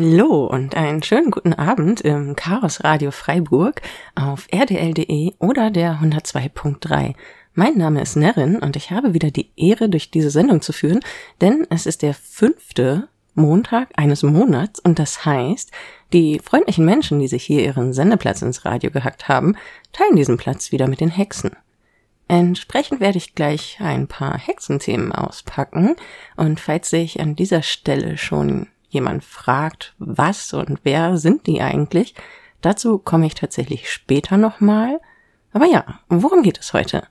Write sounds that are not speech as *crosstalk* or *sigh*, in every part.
Hallo und einen schönen guten Abend im Chaos Radio Freiburg auf rdl.de oder der 102.3. Mein Name ist Nerin und ich habe wieder die Ehre, durch diese Sendung zu führen, denn es ist der fünfte Montag eines Monats und das heißt, die freundlichen Menschen, die sich hier ihren Sendeplatz ins Radio gehackt haben, teilen diesen Platz wieder mit den Hexen. Entsprechend werde ich gleich ein paar Hexenthemen auspacken und falls sich an dieser Stelle schon jemand fragt, was und wer sind die eigentlich, dazu komme ich tatsächlich später nochmal. Aber ja, worum geht es heute?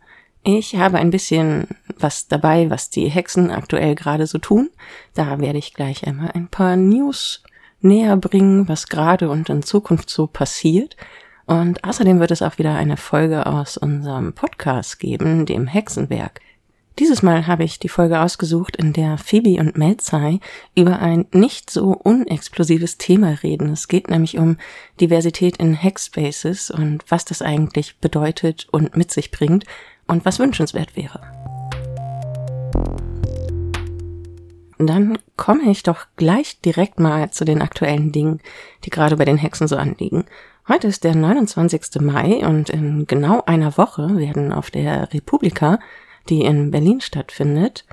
Ich habe ein bisschen was dabei, was die Hexen aktuell gerade so tun. Da werde ich gleich einmal ein paar News näher bringen, was gerade und in Zukunft so passiert. Und außerdem wird es auch wieder eine Folge aus unserem Podcast geben, dem Hexenwerk. Dieses Mal habe ich die Folge ausgesucht, in der Phoebe und Melzai über ein nicht so unexplosives Thema reden. Es geht nämlich um Diversität in Hackspaces und was das eigentlich bedeutet und mit sich bringt und was wünschenswert wäre. Dann komme ich doch gleich direkt mal zu den aktuellen Dingen, die gerade bei den Hexen so anliegen. Heute ist der 29. Mai und in genau einer Woche werden auf der Republika die in Berlin stattfindet,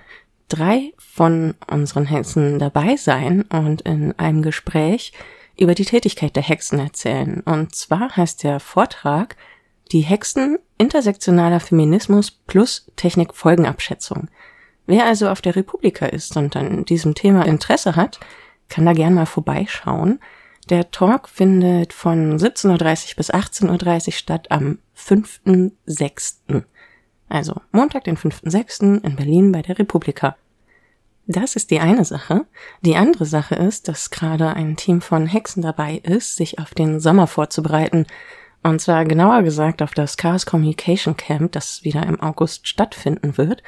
drei von unseren Hexen dabei sein und in einem Gespräch über die Tätigkeit der Hexen erzählen. Und zwar heißt der Vortrag Die Hexen intersektionaler Feminismus plus Technik-Folgenabschätzung. Wer also auf der Republika ist und an diesem Thema Interesse hat, kann da gern mal vorbeischauen. Der Talk findet von 17.30 Uhr bis 18.30 Uhr statt am 5.6. Also Montag, den 5.6. in Berlin bei der Republika. Das ist die eine Sache. Die andere Sache ist, dass gerade ein Team von Hexen dabei ist, sich auf den Sommer vorzubereiten. Und zwar genauer gesagt auf das Chaos Communication Camp, das wieder im August stattfinden wird.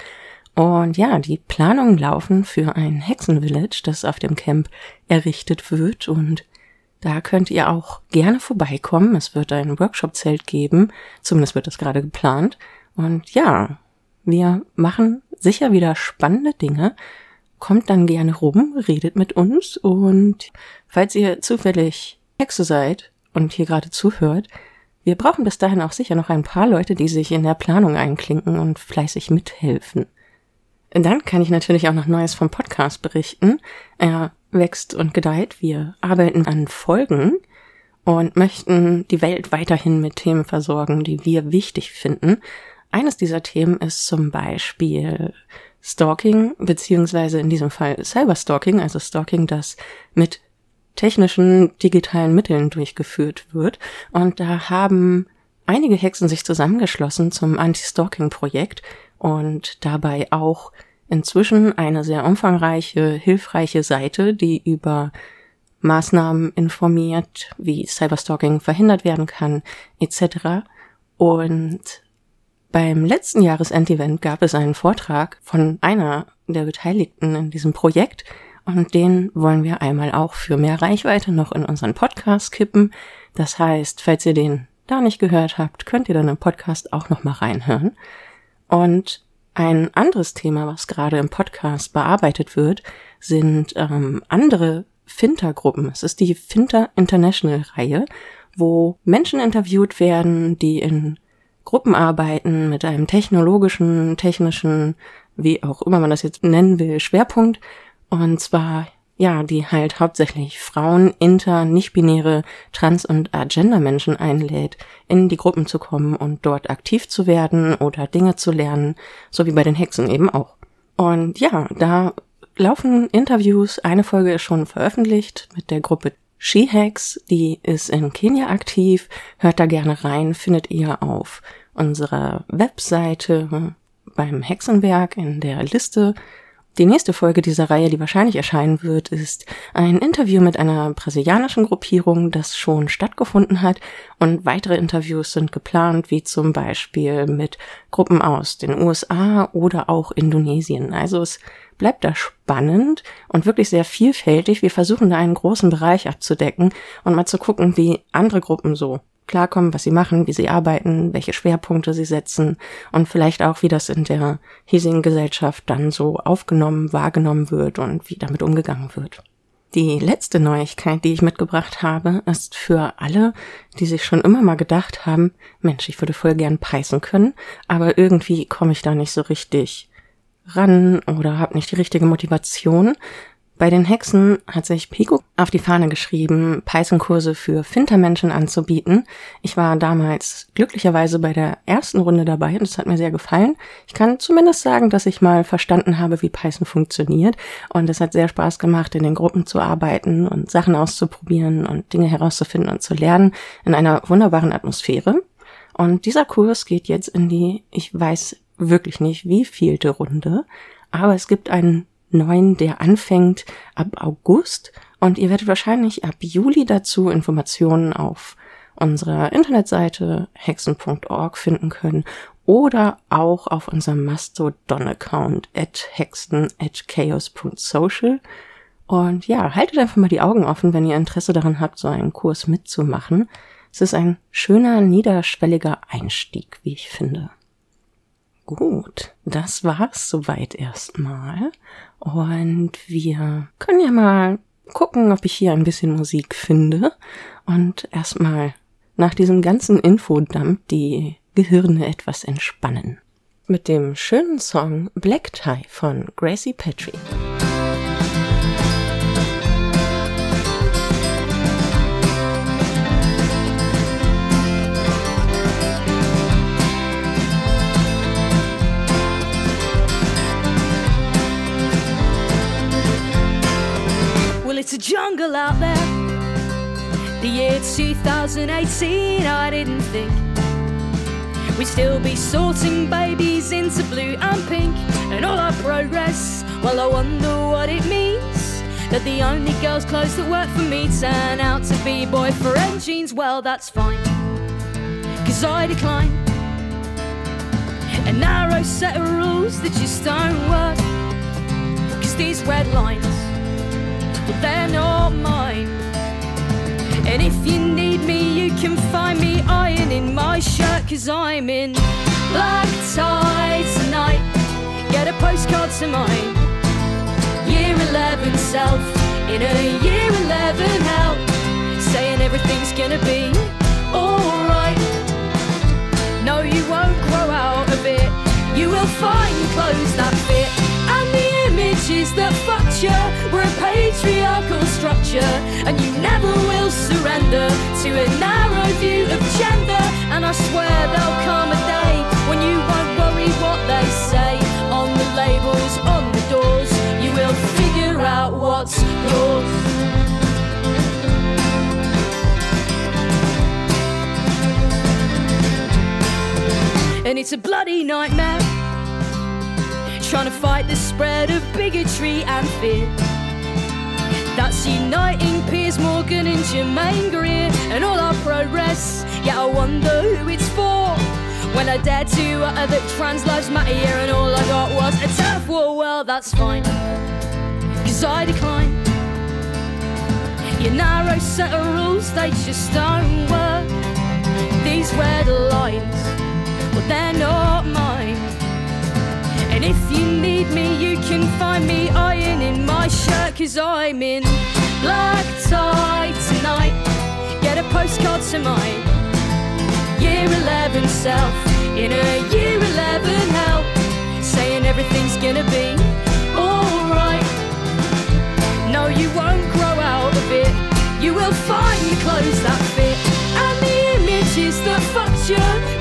Und ja, die Planungen laufen für ein Hexenvillage, das auf dem Camp errichtet wird. Und da könnt ihr auch gerne vorbeikommen. Es wird ein Workshop-Zelt geben. Zumindest wird das gerade geplant. Und ja, wir machen sicher wieder spannende Dinge. Kommt dann gerne rum, redet mit uns und falls ihr zufällig Hexe seid und hier gerade zuhört, wir brauchen bis dahin auch sicher noch ein paar Leute, die sich in der Planung einklinken und fleißig mithelfen. Dann kann ich natürlich auch noch Neues vom Podcast berichten. Er wächst und gedeiht. Wir arbeiten an Folgen und möchten die Welt weiterhin mit Themen versorgen, die wir wichtig finden. Eines dieser Themen ist zum Beispiel Stalking, beziehungsweise in diesem Fall Cyberstalking, also Stalking, das mit technischen digitalen Mitteln durchgeführt wird. Und da haben einige Hexen sich zusammengeschlossen zum Anti-Stalking-Projekt und dabei auch inzwischen eine sehr umfangreiche, hilfreiche Seite, die über Maßnahmen informiert, wie Cyberstalking verhindert werden kann, etc. Und beim letzten Jahresendevent gab es einen Vortrag von einer der Beteiligten in diesem Projekt und den wollen wir einmal auch für mehr Reichweite noch in unseren Podcast kippen. Das heißt, falls ihr den da nicht gehört habt, könnt ihr dann im Podcast auch noch mal reinhören. Und ein anderes Thema, was gerade im Podcast bearbeitet wird, sind ähm, andere Finter-Gruppen. Es ist die Finter International Reihe, wo Menschen interviewt werden, die in Gruppenarbeiten mit einem technologischen, technischen, wie auch immer man das jetzt nennen will, Schwerpunkt. Und zwar, ja, die halt hauptsächlich Frauen, inter, nicht-binäre, trans- und Agenda-Menschen einlädt, in die Gruppen zu kommen und dort aktiv zu werden oder Dinge zu lernen, so wie bei den Hexen eben auch. Und ja, da laufen Interviews. Eine Folge ist schon veröffentlicht mit der Gruppe SheHacks, die ist in Kenia aktiv. Hört da gerne rein, findet ihr auf unserer Webseite beim Hexenwerk in der Liste. Die nächste Folge dieser Reihe, die wahrscheinlich erscheinen wird, ist ein Interview mit einer brasilianischen Gruppierung, das schon stattgefunden hat. Und weitere Interviews sind geplant, wie zum Beispiel mit Gruppen aus den USA oder auch Indonesien. Also es bleibt da spannend und wirklich sehr vielfältig. Wir versuchen da einen großen Bereich abzudecken und mal zu gucken, wie andere Gruppen so klarkommen, was sie machen, wie sie arbeiten, welche Schwerpunkte sie setzen und vielleicht auch, wie das in der hiesigen Gesellschaft dann so aufgenommen, wahrgenommen wird und wie damit umgegangen wird. Die letzte Neuigkeit, die ich mitgebracht habe, ist für alle, die sich schon immer mal gedacht haben, Mensch, ich würde voll gern Python können, aber irgendwie komme ich da nicht so richtig ran oder habe nicht die richtige Motivation. Bei den Hexen hat sich Pico auf die Fahne geschrieben, Python-Kurse für Fintermenschen anzubieten. Ich war damals glücklicherweise bei der ersten Runde dabei und es hat mir sehr gefallen. Ich kann zumindest sagen, dass ich mal verstanden habe, wie Python funktioniert und es hat sehr Spaß gemacht, in den Gruppen zu arbeiten und Sachen auszuprobieren und Dinge herauszufinden und zu lernen in einer wunderbaren Atmosphäre. Und dieser Kurs geht jetzt in die, ich weiß wirklich nicht, wie vielte Runde, aber es gibt einen neuen, der anfängt ab August und ihr werdet wahrscheinlich ab Juli dazu Informationen auf unserer Internetseite hexen.org finden können oder auch auf unserem Mastodon-Account at hexen at chaos.social. Und ja, haltet einfach mal die Augen offen, wenn ihr Interesse daran habt, so einen Kurs mitzumachen. Es ist ein schöner, niederschwelliger Einstieg, wie ich finde. Gut, das war's soweit erstmal. Und wir können ja mal gucken, ob ich hier ein bisschen Musik finde. Und erstmal nach diesem ganzen Infodump die Gehirne etwas entspannen. Mit dem schönen Song Black Tie von Gracie Petrie. It's a jungle out there. The year 2018, I didn't think we'd still be sorting babies into blue and pink. And all our progress, well, I wonder what it means. That the only girls' clothes that work for me turn out to be boyfriend jeans. Well, that's fine, cause I decline. A narrow set of rules that just don't work. Cause these red lines they're not mine. And if you need me, you can find me ironing my shirt, cause I'm in black tie tonight. Get a postcard to mine. Year 11 self in a year 11 hell, saying everything's gonna be alright. No, you won't grow out of it. You will find clothes that fit and the images that fucked were a patriarchal structure, and you never will surrender to a narrow view of gender. And I swear there'll come a day when you won't worry what they say on the labels, on the doors. You will figure out what's yours. And it's a bloody nightmare trying to fight the spread of bigotry and fear. That's uniting Piers Morgan and Jermaine Greer and all our progress. Yeah, I wonder who it's for. When I dared to utter that trans lives matter and all I got was a turf war. Well, that's fine, cause I decline. Your narrow set of rules, they just don't work. These red lines, well, they're not mine. And if you need me, you can find me ironing my shirt, cause I'm in black tie tonight. Get a postcard to my year 11 self in a year 11 hell, saying everything's gonna be alright. No, you won't grow out of it, you will find the clothes that fit and the images that fucked you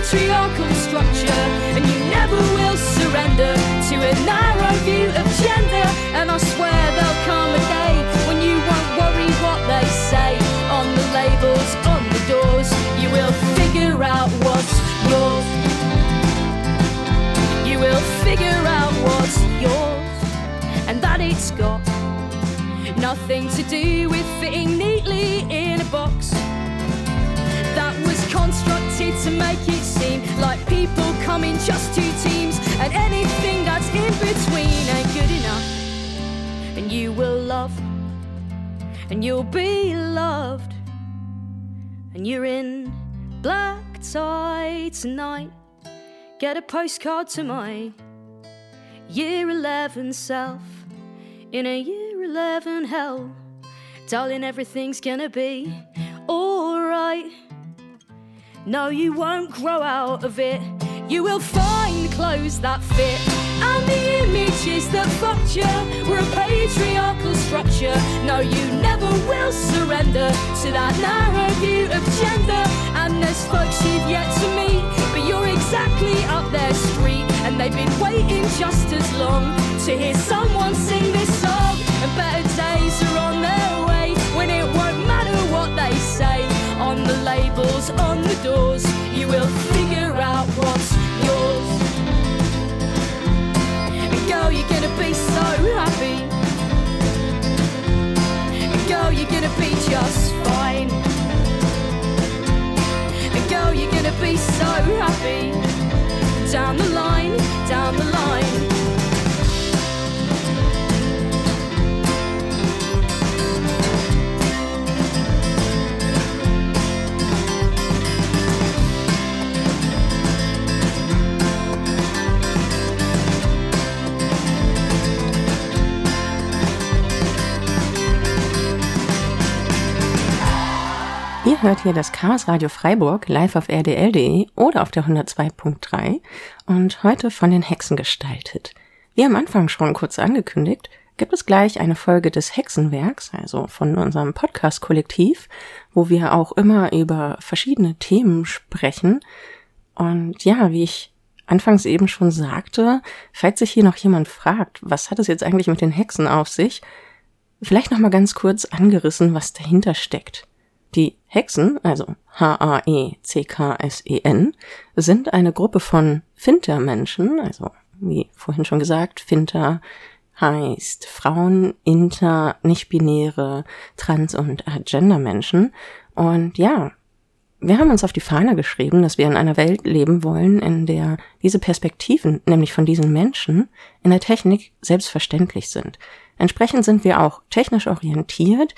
patriarchal structure, and you never will surrender to a narrow view of gender. And I swear there'll come a day when you won't worry what they say on the labels, on the doors. You will figure out what's yours. You will figure out what's yours, and that it's got nothing to do with fitting neatly in a box that was constructed to make it just two teams and anything that's in between ain't good enough. And you will love, and you'll be loved, and you're in black tie tonight. Get a postcard to my year 11 self in a year live in hell. Darling, everything's gonna be alright. No, you won't grow out of it. You will find clothes that fit. And the images that fucked you were a patriarchal structure. No, you never will surrender to that narrow view of gender. And there's folks you've yet to meet, but you're exactly up their street. And they've been waiting just as long to hear someone sing this song. And better days are on their way when it won't matter what they say on the labels, on the doors. You will figure out what's girl, you're gonna be so happy. And girl, you're gonna be just fine. And girl, you're gonna be so happy. Down the line, down the line. Ihr hört hier das Chaos Radio Freiburg live auf rdl.de oder auf der 102.3 und heute von den Hexen gestaltet. Wie am Anfang schon kurz angekündigt, gibt es gleich eine Folge des Hexenwerks, also von unserem Podcast-Kollektiv, wo wir auch immer über verschiedene Themen sprechen. Und ja, wie ich anfangs eben schon sagte, falls sich hier noch jemand fragt, was hat es jetzt eigentlich mit den Hexen auf sich, vielleicht nochmal ganz kurz angerissen, was dahinter steckt. Die Hexen, also H-A-E-C-K-S-E-N, sind eine Gruppe von Finter-Menschen, also wie vorhin schon gesagt, Finter heißt Frauen, Inter, nicht-binäre, Trans- und Agender-Menschen. Und ja, wir haben uns auf die Fahne geschrieben, dass wir in einer Welt leben wollen, in der diese Perspektiven, nämlich von diesen Menschen, in der Technik selbstverständlich sind. Entsprechend sind wir auch technisch orientiert,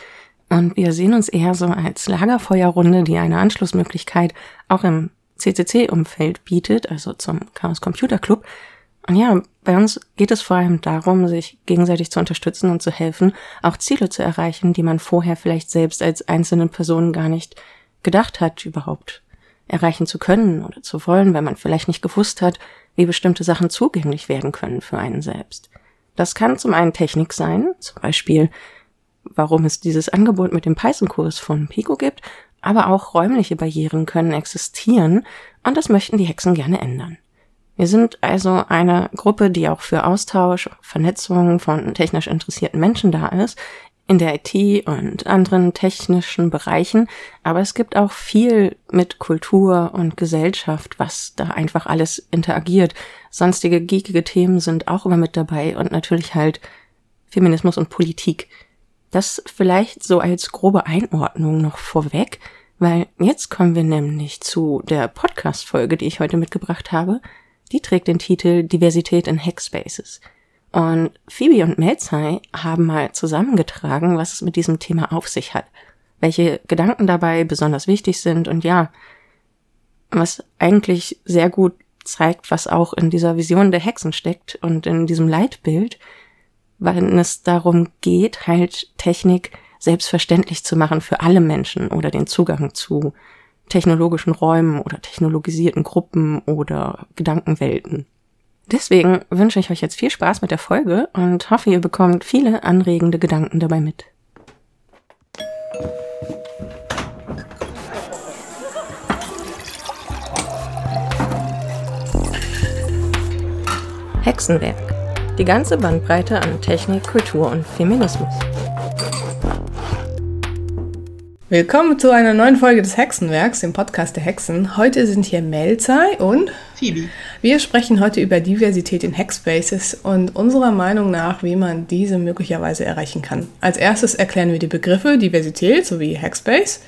und wir sehen uns eher so als Lagerfeuerrunde, die eine Anschlussmöglichkeit auch im CCC-Umfeld bietet, also zum Chaos Computer Club. Und ja, bei uns geht es vor allem darum, sich gegenseitig zu unterstützen und zu helfen, auch Ziele zu erreichen, die man vorher vielleicht selbst als einzelne Person gar nicht gedacht hat, überhaupt erreichen zu können oder zu wollen, weil man vielleicht nicht gewusst hat, wie bestimmte Sachen zugänglich werden können für einen selbst. Das kann zum einen Technik sein, zum Beispiel warum es dieses Angebot mit dem Python-Kurs von Pico gibt, aber auch räumliche Barrieren können existieren und das möchten die Hexen gerne ändern. Wir sind also eine Gruppe, die auch für Austausch, Vernetzung von technisch interessierten Menschen da ist, in der IT und anderen technischen Bereichen, aber es gibt auch viel mit Kultur und Gesellschaft, was da einfach alles interagiert. Sonstige geekige Themen sind auch immer mit dabei und natürlich halt Feminismus und Politik. Das vielleicht so als grobe Einordnung noch vorweg, weil jetzt kommen wir nämlich zu der Podcast-Folge, die ich heute mitgebracht habe. Die trägt den Titel Diversität in Hackspaces. Und Phoebe und Melzai haben mal zusammengetragen, was es mit diesem Thema auf sich hat, welche Gedanken dabei besonders wichtig sind und ja, was eigentlich sehr gut zeigt, was auch in dieser Vision der Hexen steckt und in diesem Leitbild, wenn es darum geht, halt Technik selbstverständlich zu machen für alle Menschen oder den Zugang zu technologischen Räumen oder technologisierten Gruppen oder Gedankenwelten. Deswegen wünsche ich euch jetzt viel Spaß mit der Folge und hoffe, ihr bekommt viele anregende Gedanken dabei mit. Hexenwerk die ganze Bandbreite an Technik, Kultur und Feminismus. Willkommen zu einer neuen Folge des Hexenwerks, dem Podcast der Hexen. Heute sind hier Melzai und Phoebe. Wir sprechen heute über Diversität in Hackspaces und unserer Meinung nach, wie man diese möglicherweise erreichen kann. Als erstes erklären wir die Begriffe Diversität sowie Hackspace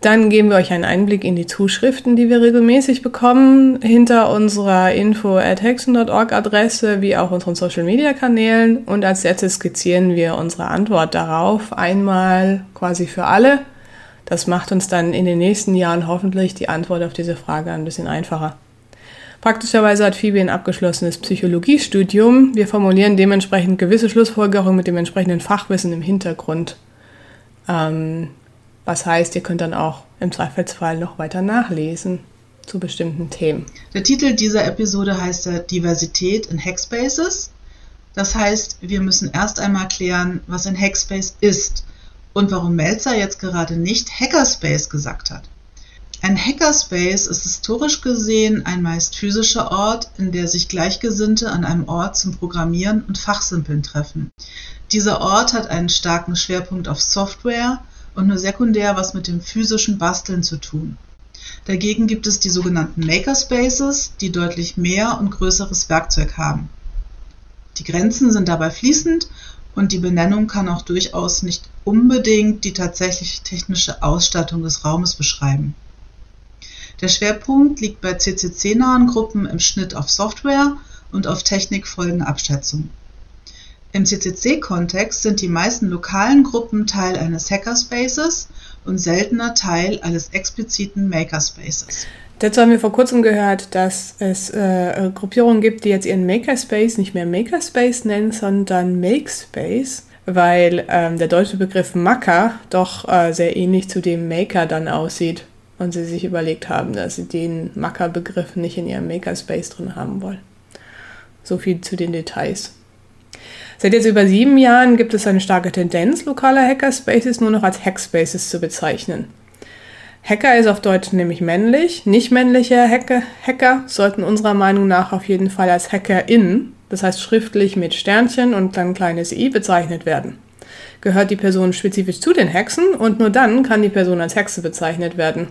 dann geben wir euch einen Einblick in die Zuschriften, die wir regelmäßig bekommen, hinter unserer info at hexen.org Adresse, wie auch unseren Social Media Kanälen. Und als letztes skizzieren wir unsere Antwort darauf einmal quasi für alle. Das macht uns dann in den nächsten Jahren hoffentlich die Antwort auf diese Frage ein bisschen einfacher. Praktischerweise hat Phoebe ein abgeschlossenes Psychologiestudium. Wir formulieren dementsprechend gewisse Schlussfolgerungen mit dem entsprechenden Fachwissen im Hintergrund. Ähm, was heißt, ihr könnt dann auch im Zweifelsfall noch weiter nachlesen zu bestimmten Themen. Der Titel dieser Episode heißt ja Diversität in Hackspaces. Das heißt, wir müssen erst einmal klären, was ein Hackspace ist und warum Melzer jetzt gerade nicht Hackerspace gesagt hat. Ein Hackerspace ist historisch gesehen ein meist physischer Ort, in der sich Gleichgesinnte an einem Ort zum Programmieren und Fachsimpeln treffen. Dieser Ort hat einen starken Schwerpunkt auf Software und nur sekundär was mit dem physischen Basteln zu tun. Dagegen gibt es die sogenannten Makerspaces, die deutlich mehr und größeres Werkzeug haben. Die Grenzen sind dabei fließend und die Benennung kann auch durchaus nicht unbedingt die tatsächliche technische Ausstattung des Raumes beschreiben. Der Schwerpunkt liegt bei CCC-nahen Gruppen im Schnitt auf Software und auf Technikfolgenabschätzung. Im CCC-Kontext sind die meisten lokalen Gruppen Teil eines Hackerspaces und seltener Teil eines expliziten Makerspaces. Dazu haben wir vor kurzem gehört, dass es äh, Gruppierungen gibt, die jetzt ihren Makerspace nicht mehr Makerspace nennen, sondern Makespace, weil ähm, der deutsche Begriff Maker doch äh, sehr ähnlich zu dem Maker dann aussieht und sie sich überlegt haben, dass sie den Macker-Begriff nicht in ihrem Makerspace drin haben wollen. So viel zu den Details. Seit jetzt über sieben Jahren gibt es eine starke Tendenz, lokale Hackerspaces nur noch als Hackspaces zu bezeichnen. Hacker ist auf Deutsch nämlich männlich. Nicht männliche Hacker, Hacker sollten unserer Meinung nach auf jeden Fall als HackerInnen, das heißt schriftlich mit Sternchen und dann kleines i, bezeichnet werden gehört die Person spezifisch zu den Hexen und nur dann kann die Person als Hexe bezeichnet werden.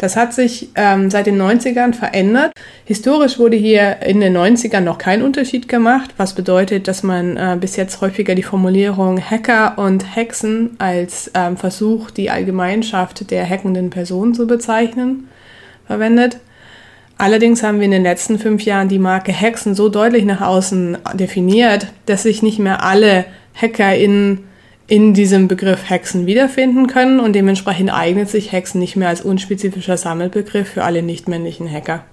Das hat sich ähm, seit den 90ern verändert. Historisch wurde hier in den 90ern noch kein Unterschied gemacht, was bedeutet, dass man äh, bis jetzt häufiger die Formulierung Hacker und Hexen als ähm, Versuch, die Allgemeinschaft der hackenden Person zu bezeichnen, verwendet. Allerdings haben wir in den letzten fünf Jahren die Marke Hexen so deutlich nach außen definiert, dass sich nicht mehr alle HackerInnen in diesem Begriff Hexen wiederfinden können und dementsprechend eignet sich Hexen nicht mehr als unspezifischer Sammelbegriff für alle nichtmännlichen Hacker.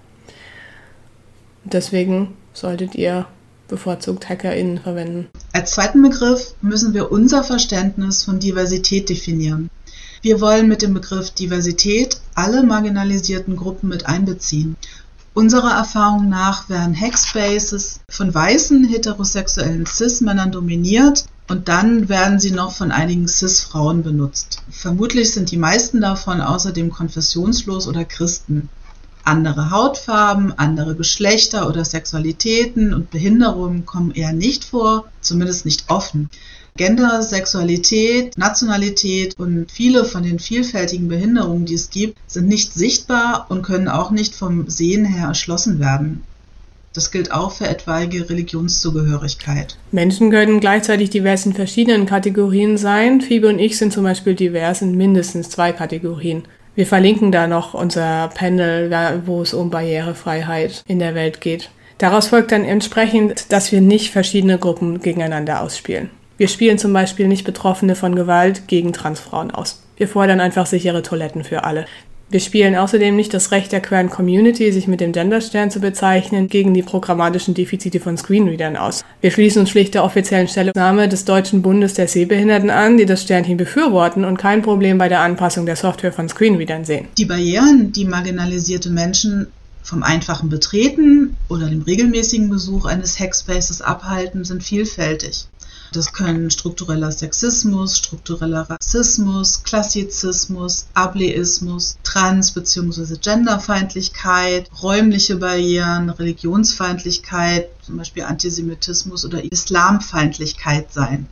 Deswegen solltet ihr bevorzugt HackerInnen verwenden. Als zweiten Begriff müssen wir unser Verständnis von Diversität definieren. Wir wollen mit dem Begriff Diversität alle marginalisierten Gruppen mit einbeziehen. Unserer Erfahrung nach werden Hackspaces von weißen heterosexuellen Cis-Männern dominiert und dann werden sie noch von einigen Cis-Frauen benutzt. Vermutlich sind die meisten davon außerdem konfessionslos oder Christen. Andere Hautfarben, andere Geschlechter oder Sexualitäten und Behinderungen kommen eher nicht vor, zumindest nicht offen. Gender, Sexualität, Nationalität und viele von den vielfältigen Behinderungen, die es gibt, sind nicht sichtbar und können auch nicht vom Sehen her erschlossen werden. Das gilt auch für etwaige Religionszugehörigkeit. Menschen können gleichzeitig divers in verschiedenen Kategorien sein. Phoebe und ich sind zum Beispiel divers in mindestens zwei Kategorien. Wir verlinken da noch unser Panel, wo es um Barrierefreiheit in der Welt geht. Daraus folgt dann entsprechend, dass wir nicht verschiedene Gruppen gegeneinander ausspielen. Wir spielen zum Beispiel nicht Betroffene von Gewalt gegen Transfrauen aus. Wir fordern einfach sichere Toiletten für alle. Wir spielen außerdem nicht das Recht der queeren Community, sich mit dem Genderstern zu bezeichnen, gegen die programmatischen Defizite von Screenreadern aus. Wir schließen uns schlicht der offiziellen Stellungnahme des Deutschen Bundes der Sehbehinderten an, die das Sternchen befürworten und kein Problem bei der Anpassung der Software von Screenreadern sehen. Die Barrieren, die marginalisierte Menschen vom einfachen Betreten oder dem regelmäßigen Besuch eines Hackspaces abhalten, sind vielfältig. Das können struktureller Sexismus, struktureller Rassismus, Klassizismus, Ableismus, Trans- bzw. Genderfeindlichkeit, räumliche Barrieren, Religionsfeindlichkeit, zum Beispiel Antisemitismus oder Islamfeindlichkeit sein.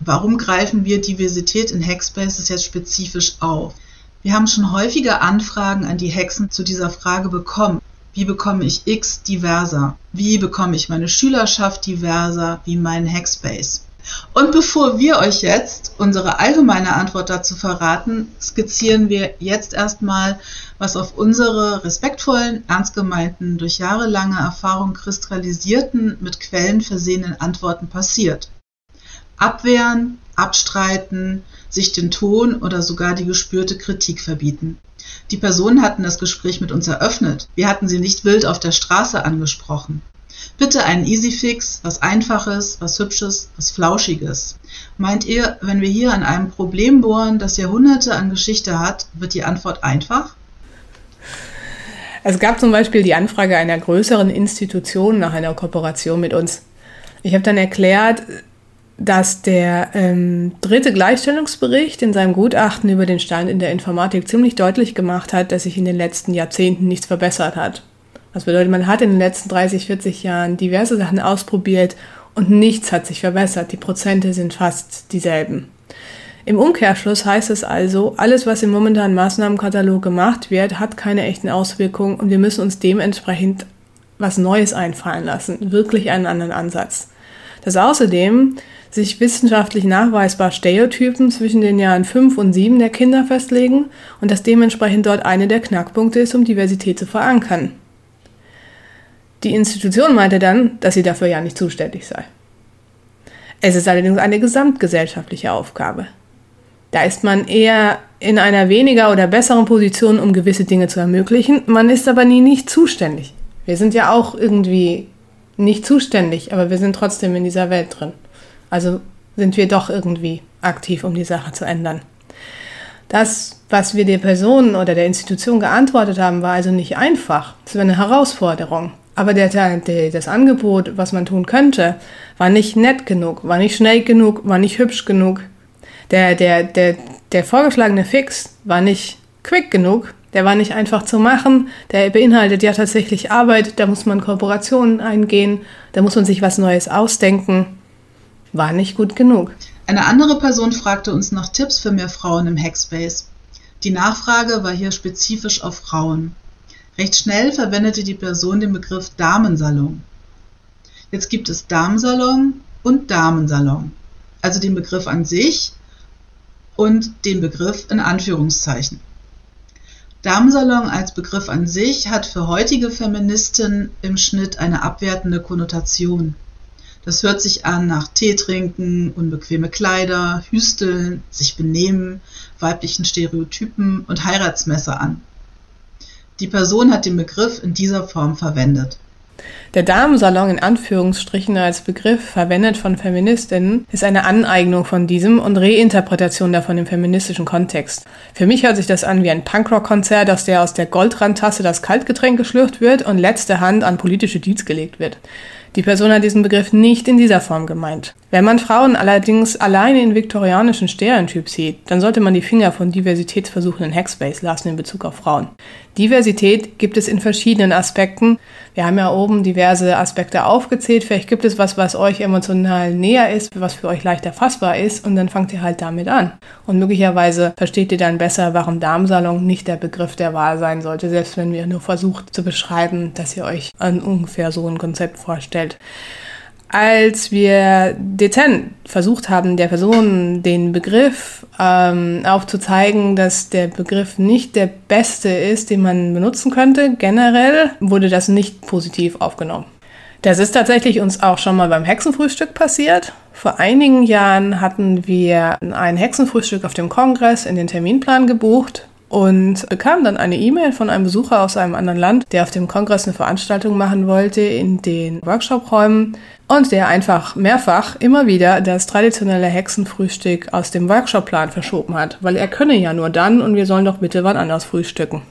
Warum greifen wir Diversität in Hackspaces jetzt spezifisch auf? Wir haben schon häufige Anfragen an die Hexen zu dieser Frage bekommen. Wie bekomme ich X diverser? Wie bekomme ich meine Schülerschaft diverser wie meinen Hackspace? Und bevor wir euch jetzt unsere allgemeine Antwort dazu verraten, skizzieren wir jetzt erstmal, was auf unsere respektvollen, ernst gemeinten, durch jahrelange Erfahrung kristallisierten, mit Quellen versehenen Antworten passiert. abwehren, abstreiten, sich den Ton oder sogar die gespürte Kritik verbieten. Die Personen hatten das Gespräch mit uns eröffnet. Wir hatten sie nicht wild auf der Straße angesprochen. Bitte einen Easyfix, was Einfaches, was Hübsches, was Flauschiges. Meint ihr, wenn wir hier an einem Problem bohren, das Jahrhunderte an Geschichte hat, wird die Antwort einfach? Es gab zum Beispiel die Anfrage einer größeren Institution nach einer Kooperation mit uns. Ich habe dann erklärt, dass der ähm, dritte Gleichstellungsbericht in seinem Gutachten über den Stand in der Informatik ziemlich deutlich gemacht hat, dass sich in den letzten Jahrzehnten nichts verbessert hat. Das bedeutet, man hat in den letzten 30, 40 Jahren diverse Sachen ausprobiert und nichts hat sich verbessert. Die Prozente sind fast dieselben. Im Umkehrschluss heißt es also, alles, was im momentanen Maßnahmenkatalog gemacht wird, hat keine echten Auswirkungen und wir müssen uns dementsprechend was Neues einfallen lassen, wirklich einen anderen Ansatz. Dass außerdem sich wissenschaftlich nachweisbar Stereotypen zwischen den Jahren 5 und 7 der Kinder festlegen und dass dementsprechend dort eine der Knackpunkte ist, um Diversität zu verankern. Die Institution meinte dann, dass sie dafür ja nicht zuständig sei. Es ist allerdings eine gesamtgesellschaftliche Aufgabe. Da ist man eher in einer weniger oder besseren Position, um gewisse Dinge zu ermöglichen, man ist aber nie nicht zuständig. Wir sind ja auch irgendwie nicht zuständig, aber wir sind trotzdem in dieser Welt drin. Also sind wir doch irgendwie aktiv, um die Sache zu ändern. Das, was wir der Person oder der Institution geantwortet haben, war also nicht einfach. Es war eine Herausforderung. Aber der, der, das Angebot, was man tun könnte, war nicht nett genug, war nicht schnell genug, war nicht hübsch genug. Der, der, der, der vorgeschlagene Fix war nicht quick genug, der war nicht einfach zu machen, der beinhaltet ja tatsächlich Arbeit, da muss man Kooperationen eingehen, da muss man sich was Neues ausdenken war nicht gut genug. Eine andere Person fragte uns nach Tipps für mehr Frauen im Hackspace. Die Nachfrage war hier spezifisch auf Frauen. Recht schnell verwendete die Person den Begriff Damensalon. Jetzt gibt es Damensalon und Damensalon, also den Begriff an sich und den Begriff in Anführungszeichen. Damensalon als Begriff an sich hat für heutige Feministinnen im Schnitt eine abwertende Konnotation. Das hört sich an nach Tee trinken, unbequeme Kleider, Hüsteln, sich benehmen, weiblichen Stereotypen und Heiratsmesser an. Die Person hat den Begriff in dieser Form verwendet. Der Damensalon in Anführungsstrichen als Begriff verwendet von Feministinnen ist eine Aneignung von diesem und Reinterpretation davon im feministischen Kontext. Für mich hört sich das an wie ein Punkrock-Konzert, aus der aus der Goldrandtasse das Kaltgetränk geschlürft wird und letzte Hand an politische Deeds gelegt wird. Die Person hat diesen Begriff nicht in dieser Form gemeint. Wenn man Frauen allerdings alleine in viktorianischen Stereotyp sieht, dann sollte man die Finger von Diversitätsversuchen in Hackspace lassen in Bezug auf Frauen. Diversität gibt es in verschiedenen Aspekten. Wir haben ja oben diverse Aspekte aufgezählt. Vielleicht gibt es was, was euch emotional näher ist, was für euch leicht erfassbar ist und dann fangt ihr halt damit an. Und möglicherweise versteht ihr dann besser, warum Darmsalon nicht der Begriff der Wahl sein sollte, selbst wenn wir nur versucht zu beschreiben, dass ihr euch an ungefähr so ein Konzept vorstellt als wir dezent versucht haben, der Person den Begriff ähm, aufzuzeigen, dass der Begriff nicht der beste ist, den man benutzen könnte, generell wurde das nicht positiv aufgenommen. Das ist tatsächlich uns auch schon mal beim Hexenfrühstück passiert. Vor einigen Jahren hatten wir ein Hexenfrühstück auf dem Kongress in den Terminplan gebucht und bekam dann eine E-Mail von einem Besucher aus einem anderen Land, der auf dem Kongress eine Veranstaltung machen wollte in den Workshop-Räumen und der einfach mehrfach immer wieder das traditionelle Hexenfrühstück aus dem Workshopplan verschoben hat, weil er könne ja nur dann und wir sollen doch bitte wann anders frühstücken.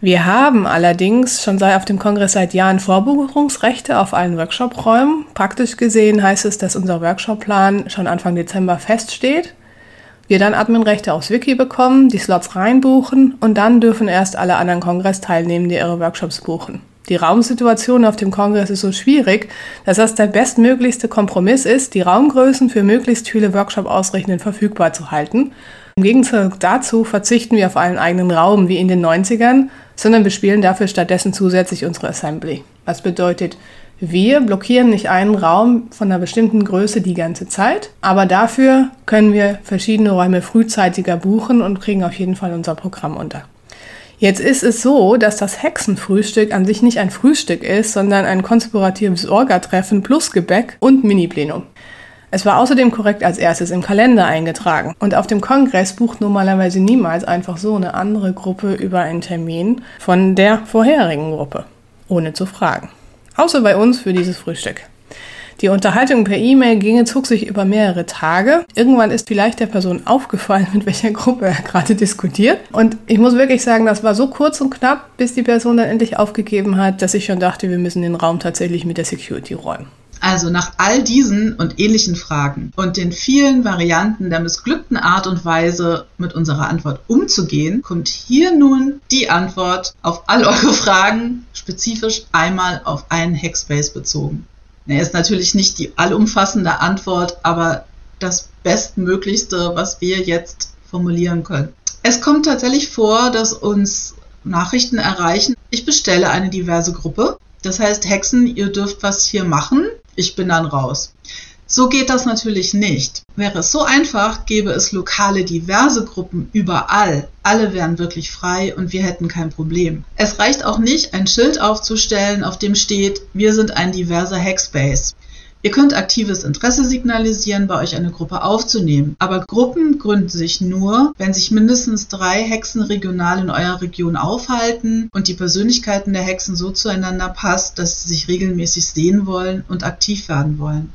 Wir haben allerdings schon seit auf dem Kongress seit Jahren Vorbuchungsrechte auf allen Workshop-Räumen. Praktisch gesehen heißt es, dass unser Workshopplan schon Anfang Dezember feststeht. Wir dann Adminrechte aufs Wiki bekommen, die Slots reinbuchen und dann dürfen erst alle anderen Kongress-Teilnehmende ihre Workshops buchen. Die Raumsituation auf dem Kongress ist so schwierig, dass das der bestmöglichste Kompromiss ist, die Raumgrößen für möglichst viele Workshop-Ausrichtenden verfügbar zu halten. Im Gegenzug dazu verzichten wir auf einen eigenen Raum wie in den 90ern, sondern bespielen dafür stattdessen zusätzlich unsere Assembly. Was bedeutet, wir blockieren nicht einen Raum von einer bestimmten Größe die ganze Zeit, aber dafür können wir verschiedene Räume frühzeitiger buchen und kriegen auf jeden Fall unser Programm unter. Jetzt ist es so, dass das Hexenfrühstück an sich nicht ein Frühstück ist, sondern ein konspiratives Orgatreffen plus Gebäck und Mini-Plenum. Es war außerdem korrekt als erstes im Kalender eingetragen. Und auf dem Kongress bucht normalerweise niemals einfach so eine andere Gruppe über einen Termin von der vorherigen Gruppe, ohne zu fragen. Außer bei uns für dieses Frühstück. Die Unterhaltung per E-Mail ginge, zog sich über mehrere Tage. Irgendwann ist vielleicht der Person aufgefallen, *laughs* mit welcher Gruppe er gerade diskutiert. Und ich muss wirklich sagen, das war so kurz und knapp, bis die Person dann endlich aufgegeben hat, dass ich schon dachte, wir müssen den Raum tatsächlich mit der Security räumen. Also nach all diesen und ähnlichen Fragen und den vielen Varianten der missglückten Art und Weise, mit unserer Antwort umzugehen, kommt hier nun die Antwort auf all eure Fragen, spezifisch einmal auf einen Hackspace bezogen. Er ist natürlich nicht die allumfassende Antwort, aber das Bestmöglichste, was wir jetzt formulieren können. Es kommt tatsächlich vor, dass uns Nachrichten erreichen. Ich bestelle eine diverse Gruppe. Das heißt, Hexen, ihr dürft was hier machen ich bin dann raus. So geht das natürlich nicht. Wäre es so einfach, gäbe es lokale diverse Gruppen überall. Alle wären wirklich frei und wir hätten kein Problem. Es reicht auch nicht, ein Schild aufzustellen, auf dem steht, wir sind ein diverser Hackspace. Ihr könnt aktives Interesse signalisieren, bei euch eine Gruppe aufzunehmen. Aber Gruppen gründen sich nur, wenn sich mindestens drei Hexen regional in eurer Region aufhalten und die Persönlichkeiten der Hexen so zueinander passt, dass sie sich regelmäßig sehen wollen und aktiv werden wollen.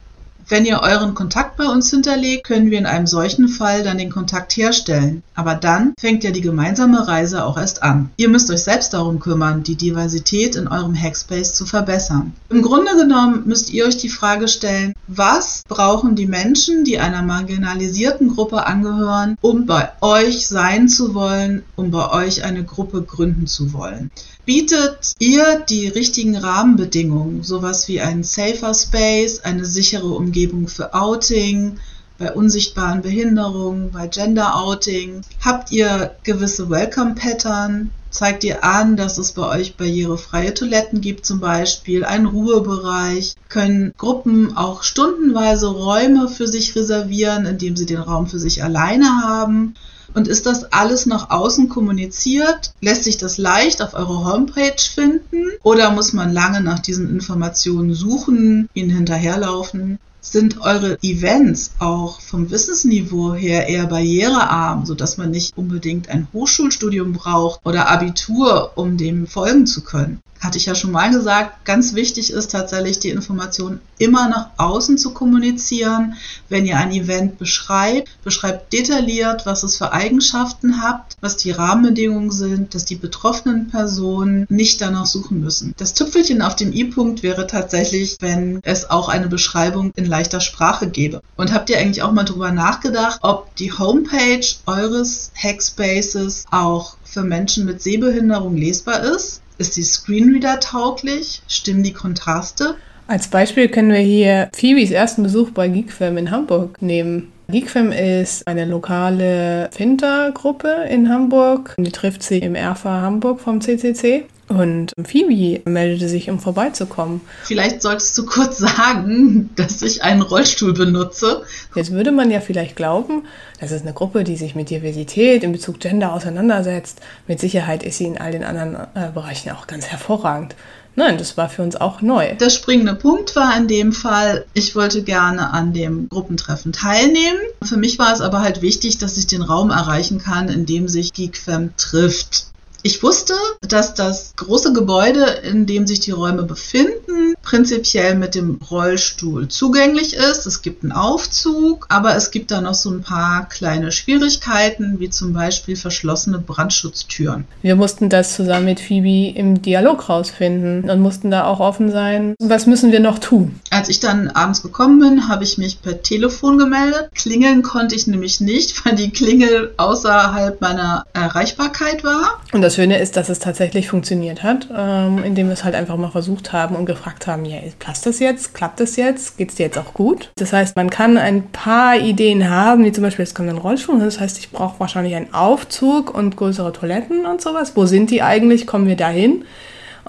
Wenn ihr euren Kontakt bei uns hinterlegt, können wir in einem solchen Fall dann den Kontakt herstellen. Aber dann fängt ja die gemeinsame Reise auch erst an. Ihr müsst euch selbst darum kümmern, die Diversität in eurem Hackspace zu verbessern. Im Grunde genommen müsst ihr euch die Frage stellen, was brauchen die Menschen, die einer marginalisierten Gruppe angehören, um bei euch sein zu wollen, um bei euch eine Gruppe gründen zu wollen? bietet ihr die richtigen Rahmenbedingungen, sowas wie ein safer Space, eine sichere Umgebung für Outing, bei unsichtbaren Behinderungen, bei Gender Outing? Habt ihr gewisse Welcome Pattern? Zeigt ihr an, dass es bei euch barrierefreie Toiletten gibt zum Beispiel, einen Ruhebereich? Können Gruppen auch stundenweise Räume für sich reservieren, indem sie den Raum für sich alleine haben? Und ist das alles nach außen kommuniziert? Lässt sich das leicht auf eurer Homepage finden? Oder muss man lange nach diesen Informationen suchen, ihnen hinterherlaufen? Sind eure Events auch vom Wissensniveau her eher barrierearm, sodass man nicht unbedingt ein Hochschulstudium braucht oder Abitur, um dem folgen zu können? hatte ich ja schon mal gesagt, ganz wichtig ist tatsächlich die Information immer nach außen zu kommunizieren. Wenn ihr ein Event beschreibt, beschreibt detailliert, was es für Eigenschaften habt, was die Rahmenbedingungen sind, dass die betroffenen Personen nicht danach suchen müssen. Das Tüpfelchen auf dem i-Punkt wäre tatsächlich, wenn es auch eine Beschreibung in leichter Sprache gäbe. Und habt ihr eigentlich auch mal drüber nachgedacht, ob die Homepage eures Hackspaces auch für Menschen mit Sehbehinderung lesbar ist? Ist die Screenreader tauglich? Stimmen die Kontraste? Als Beispiel können wir hier Phoebes ersten Besuch bei Geekfilm in Hamburg nehmen. Geekfilm ist eine lokale Finter-Gruppe in Hamburg. Die trifft sich im RFA Hamburg vom CCC. Und Phoebe meldete sich, um vorbeizukommen. Vielleicht solltest du kurz sagen, *laughs* dass ich einen Rollstuhl benutze. Jetzt würde man ja vielleicht glauben, das ist eine Gruppe, die sich mit Diversität in Bezug Gender auseinandersetzt. Mit Sicherheit ist sie in all den anderen äh, Bereichen auch ganz hervorragend. Nein, das war für uns auch neu. Der springende Punkt war in dem Fall, ich wollte gerne an dem Gruppentreffen teilnehmen. Für mich war es aber halt wichtig, dass ich den Raum erreichen kann, in dem sich GeekFam trifft. Ich wusste, dass das große Gebäude, in dem sich die Räume befinden, prinzipiell mit dem Rollstuhl zugänglich ist. Es gibt einen Aufzug, aber es gibt da noch so ein paar kleine Schwierigkeiten, wie zum Beispiel verschlossene Brandschutztüren. Wir mussten das zusammen mit Phoebe im Dialog rausfinden und mussten da auch offen sein. Was müssen wir noch tun? Als ich dann abends gekommen bin, habe ich mich per Telefon gemeldet. Klingeln konnte ich nämlich nicht, weil die Klingel außerhalb meiner Erreichbarkeit war. Und das Schöne ist, dass es tatsächlich funktioniert hat, ähm, indem wir es halt einfach mal versucht haben und gefragt haben, ja, passt das jetzt? Klappt das jetzt? Geht es dir jetzt auch gut? Das heißt, man kann ein paar Ideen haben, wie zum Beispiel, es kommt ein Rollstuhl, das heißt, ich brauche wahrscheinlich einen Aufzug und größere Toiletten und sowas. Wo sind die eigentlich? Kommen wir dahin?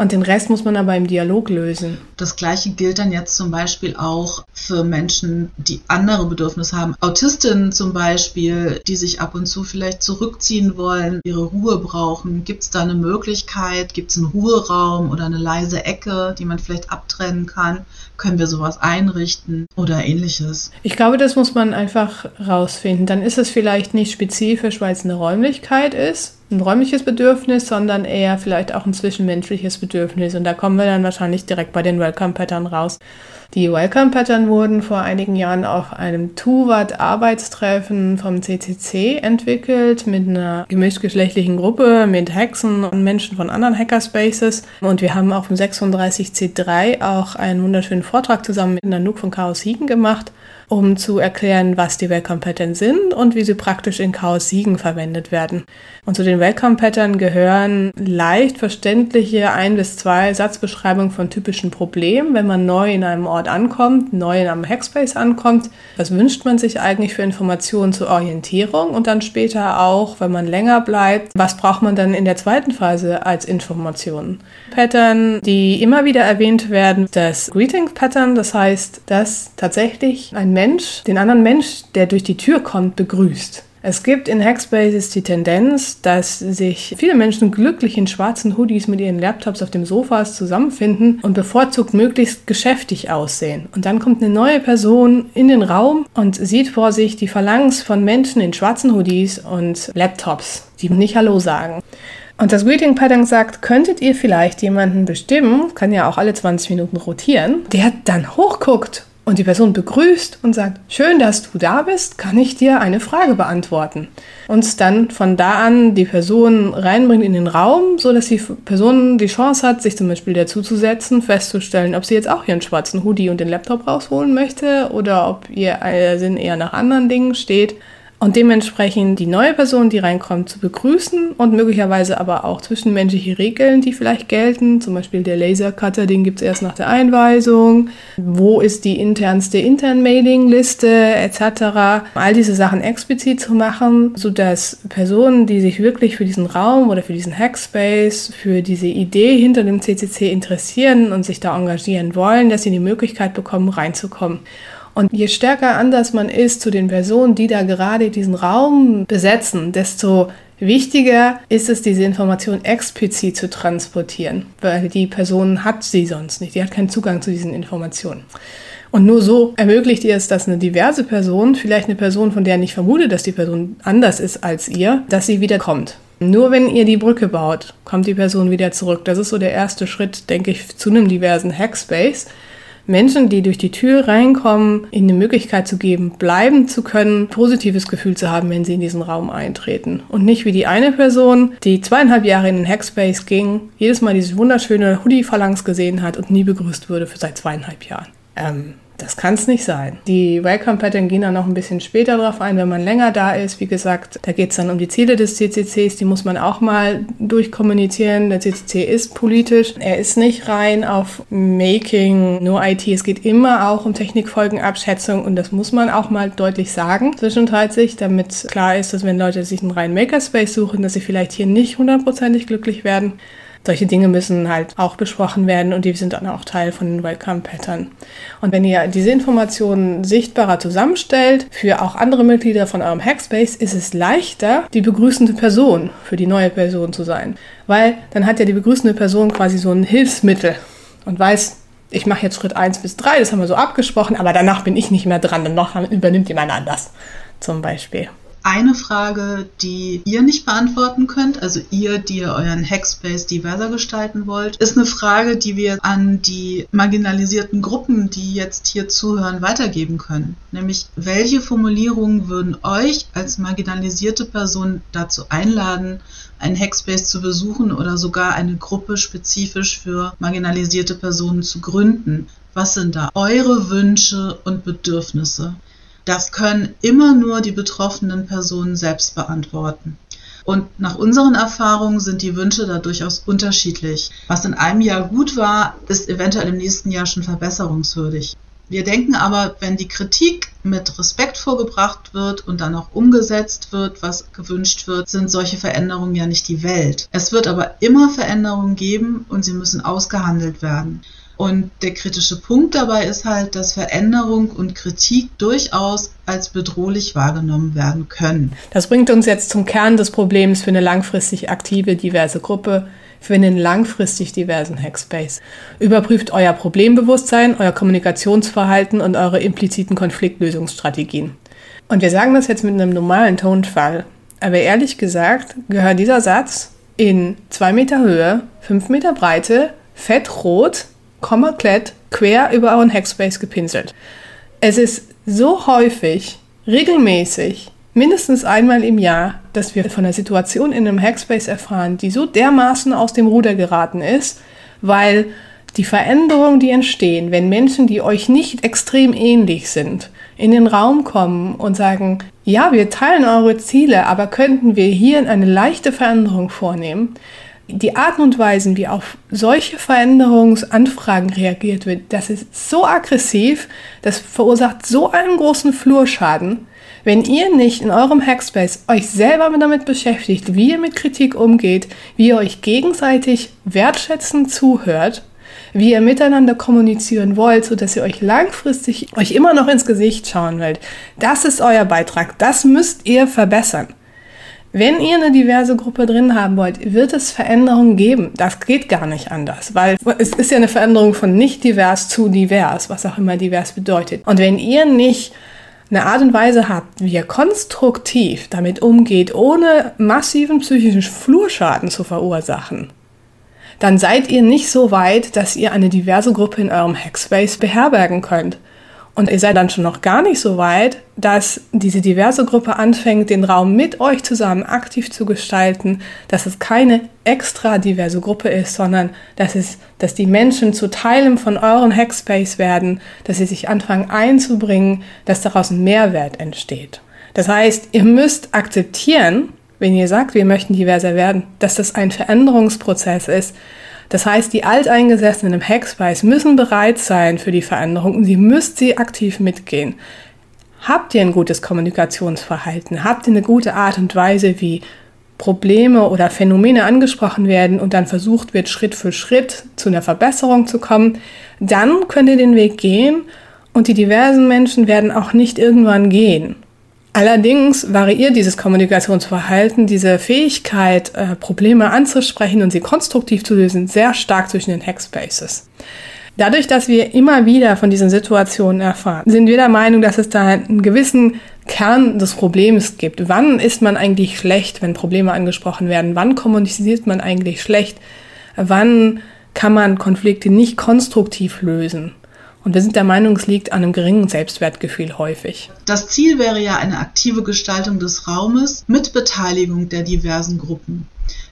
Und den Rest muss man aber im Dialog lösen. Das gleiche gilt dann jetzt zum Beispiel auch für Menschen, die andere Bedürfnisse haben. Autistinnen zum Beispiel, die sich ab und zu vielleicht zurückziehen wollen, ihre Ruhe brauchen. Gibt es da eine Möglichkeit? Gibt es einen Ruheraum oder eine leise Ecke, die man vielleicht abtrennen kann? Können wir sowas einrichten oder ähnliches? Ich glaube, das muss man einfach rausfinden. Dann ist es vielleicht nicht spezifisch, weil es eine Räumlichkeit ist, ein räumliches Bedürfnis, sondern eher vielleicht auch ein zwischenmenschliches Bedürfnis. Und da kommen wir dann wahrscheinlich direkt bei den Welcome-Pattern raus. Die Welcome-Pattern wurden vor einigen Jahren auf einem TUWAT-Arbeitstreffen vom CCC entwickelt mit einer gemischtgeschlechtlichen Gruppe mit Hexen und Menschen von anderen Hackerspaces. Und wir haben auf dem 36C3 auch einen wunderschönen Vortrag zusammen mit Nanook von Chaos Siegen gemacht um zu erklären, was die Welcome Patterns sind und wie sie praktisch in Chaos Siegen verwendet werden. Und zu den Welcome Pattern gehören leicht verständliche ein bis zwei Satzbeschreibungen von typischen Problemen, wenn man neu in einem Ort ankommt, neu in einem Hackspace ankommt. Was wünscht man sich eigentlich für Informationen zur Orientierung und dann später auch, wenn man länger bleibt, was braucht man dann in der zweiten Phase als Informationen? Pattern, die immer wieder erwähnt werden, das Greeting Pattern, das heißt, dass tatsächlich ein Mensch den anderen Mensch, der durch die Tür kommt, begrüßt. Es gibt in Hackspaces die Tendenz, dass sich viele Menschen glücklich in schwarzen Hoodies mit ihren Laptops auf dem Sofa zusammenfinden und bevorzugt möglichst geschäftig aussehen. Und dann kommt eine neue Person in den Raum und sieht vor sich die Phalanx von Menschen in schwarzen Hoodies und Laptops, die nicht Hallo sagen. Und das Greeting Pattern sagt, könntet ihr vielleicht jemanden bestimmen, kann ja auch alle 20 Minuten rotieren, der dann hochguckt und die Person begrüßt und sagt, schön, dass du da bist, kann ich dir eine Frage beantworten. Und dann von da an die Person reinbringt in den Raum, so dass die Person die Chance hat, sich zum Beispiel dazuzusetzen, festzustellen, ob sie jetzt auch ihren schwarzen Hoodie und den Laptop rausholen möchte oder ob ihr Sinn eher nach anderen Dingen steht und dementsprechend die neue Person, die reinkommt, zu begrüßen und möglicherweise aber auch zwischenmenschliche Regeln, die vielleicht gelten. Zum Beispiel der Lasercutter, den gibt es erst nach der Einweisung. Wo ist die internste Intern-Mailing-Liste etc. All diese Sachen explizit zu machen, sodass Personen, die sich wirklich für diesen Raum oder für diesen Hackspace, für diese Idee hinter dem CCC interessieren und sich da engagieren wollen, dass sie die Möglichkeit bekommen, reinzukommen. Und je stärker anders man ist zu den Personen, die da gerade diesen Raum besetzen, desto wichtiger ist es, diese Information explizit zu transportieren, weil die Person hat sie sonst nicht. Die hat keinen Zugang zu diesen Informationen. Und nur so ermöglicht ihr es, dass eine diverse Person, vielleicht eine Person, von der nicht vermutet, dass die Person anders ist als ihr, dass sie wieder kommt. Nur wenn ihr die Brücke baut, kommt die Person wieder zurück. Das ist so der erste Schritt, denke ich, zu einem diversen Hackspace. Menschen, die durch die Tür reinkommen, ihnen die Möglichkeit zu geben, bleiben zu können, positives Gefühl zu haben, wenn sie in diesen Raum eintreten. Und nicht wie die eine Person, die zweieinhalb Jahre in den Hackspace ging, jedes Mal diese wunderschöne Hoodie-Phalanx gesehen hat und nie begrüßt wurde für seit zweieinhalb Jahren. Ähm, das kann es nicht sein. Die Welcome-Pattern gehen dann noch ein bisschen später drauf ein, wenn man länger da ist. Wie gesagt, da geht es dann um die Ziele des CCCs, die muss man auch mal durchkommunizieren. Der CCC ist politisch. Er ist nicht rein auf Making, nur IT. Es geht immer auch um Technikfolgenabschätzung und das muss man auch mal deutlich sagen zwischenzeitlich, damit klar ist, dass wenn Leute sich einen reinen Makerspace suchen, dass sie vielleicht hier nicht hundertprozentig glücklich werden. Solche Dinge müssen halt auch besprochen werden und die sind dann auch Teil von den Welcome-Pattern. Und wenn ihr diese Informationen sichtbarer zusammenstellt, für auch andere Mitglieder von eurem Hackspace, ist es leichter, die begrüßende Person für die neue Person zu sein. Weil dann hat ja die begrüßende Person quasi so ein Hilfsmittel und weiß, ich mache jetzt Schritt 1 bis 3, das haben wir so abgesprochen, aber danach bin ich nicht mehr dran, dann übernimmt jemand anders zum Beispiel eine Frage, die ihr nicht beantworten könnt, also ihr, die ihr euren Hackspace diverser gestalten wollt, ist eine Frage, die wir an die marginalisierten Gruppen, die jetzt hier zuhören, weitergeben können. Nämlich, welche Formulierungen würden euch als marginalisierte Person dazu einladen, einen Hackspace zu besuchen oder sogar eine Gruppe spezifisch für marginalisierte Personen zu gründen? Was sind da eure Wünsche und Bedürfnisse? Das können immer nur die betroffenen Personen selbst beantworten. Und nach unseren Erfahrungen sind die Wünsche da durchaus unterschiedlich. Was in einem Jahr gut war, ist eventuell im nächsten Jahr schon verbesserungswürdig. Wir denken aber, wenn die Kritik mit Respekt vorgebracht wird und dann auch umgesetzt wird, was gewünscht wird, sind solche Veränderungen ja nicht die Welt. Es wird aber immer Veränderungen geben und sie müssen ausgehandelt werden. Und der kritische Punkt dabei ist halt, dass Veränderung und Kritik durchaus als bedrohlich wahrgenommen werden können. Das bringt uns jetzt zum Kern des Problems für eine langfristig aktive, diverse Gruppe, für einen langfristig diversen Hackspace. Überprüft euer Problembewusstsein, euer Kommunikationsverhalten und eure impliziten Konfliktlösungsstrategien. Und wir sagen das jetzt mit einem normalen Tonfall. Aber ehrlich gesagt gehört dieser Satz in zwei Meter Höhe, fünf Meter Breite, fettrot, komplett quer über euren Hackspace gepinselt. Es ist so häufig, regelmäßig, mindestens einmal im Jahr, dass wir von einer Situation in einem Hackspace erfahren, die so dermaßen aus dem Ruder geraten ist, weil die Veränderungen, die entstehen, wenn Menschen, die euch nicht extrem ähnlich sind, in den Raum kommen und sagen, ja, wir teilen eure Ziele, aber könnten wir hier eine leichte Veränderung vornehmen, die Arten und Weisen, wie auf solche Veränderungsanfragen reagiert wird, das ist so aggressiv, das verursacht so einen großen Flurschaden, wenn ihr nicht in eurem Hackspace euch selber damit beschäftigt, wie ihr mit Kritik umgeht, wie ihr euch gegenseitig wertschätzend zuhört, wie ihr miteinander kommunizieren wollt, sodass ihr euch langfristig euch immer noch ins Gesicht schauen wollt. Das ist euer Beitrag. Das müsst ihr verbessern. Wenn ihr eine diverse Gruppe drin haben wollt, wird es Veränderungen geben. Das geht gar nicht anders, weil es ist ja eine Veränderung von nicht divers zu divers, was auch immer divers bedeutet. Und wenn ihr nicht eine Art und Weise habt, wie ihr konstruktiv damit umgeht, ohne massiven psychischen Flurschaden zu verursachen, dann seid ihr nicht so weit, dass ihr eine diverse Gruppe in eurem Hackspace beherbergen könnt. Und ihr seid dann schon noch gar nicht so weit, dass diese diverse Gruppe anfängt, den Raum mit euch zusammen aktiv zu gestalten, dass es keine extra diverse Gruppe ist, sondern dass es, dass die Menschen zu Teilen von euren Hackspace werden, dass sie sich anfangen einzubringen, dass daraus ein Mehrwert entsteht. Das heißt, ihr müsst akzeptieren, wenn ihr sagt, wir möchten diverser werden, dass das ein Veränderungsprozess ist, das heißt, die Alteingesessenen im Hackspace müssen bereit sein für die Veränderung und sie müsst sie aktiv mitgehen. Habt ihr ein gutes Kommunikationsverhalten? Habt ihr eine gute Art und Weise, wie Probleme oder Phänomene angesprochen werden und dann versucht wird, Schritt für Schritt zu einer Verbesserung zu kommen? Dann könnt ihr den Weg gehen und die diversen Menschen werden auch nicht irgendwann gehen. Allerdings variiert dieses Kommunikationsverhalten, diese Fähigkeit, äh, Probleme anzusprechen und sie konstruktiv zu lösen, sehr stark zwischen den Hackspaces. Dadurch, dass wir immer wieder von diesen Situationen erfahren, sind wir der Meinung, dass es da einen gewissen Kern des Problems gibt. Wann ist man eigentlich schlecht, wenn Probleme angesprochen werden? Wann kommuniziert man eigentlich schlecht? Wann kann man Konflikte nicht konstruktiv lösen? Und wir sind der Meinung, es liegt an einem geringen Selbstwertgefühl häufig. Das Ziel wäre ja eine aktive Gestaltung des Raumes mit Beteiligung der diversen Gruppen.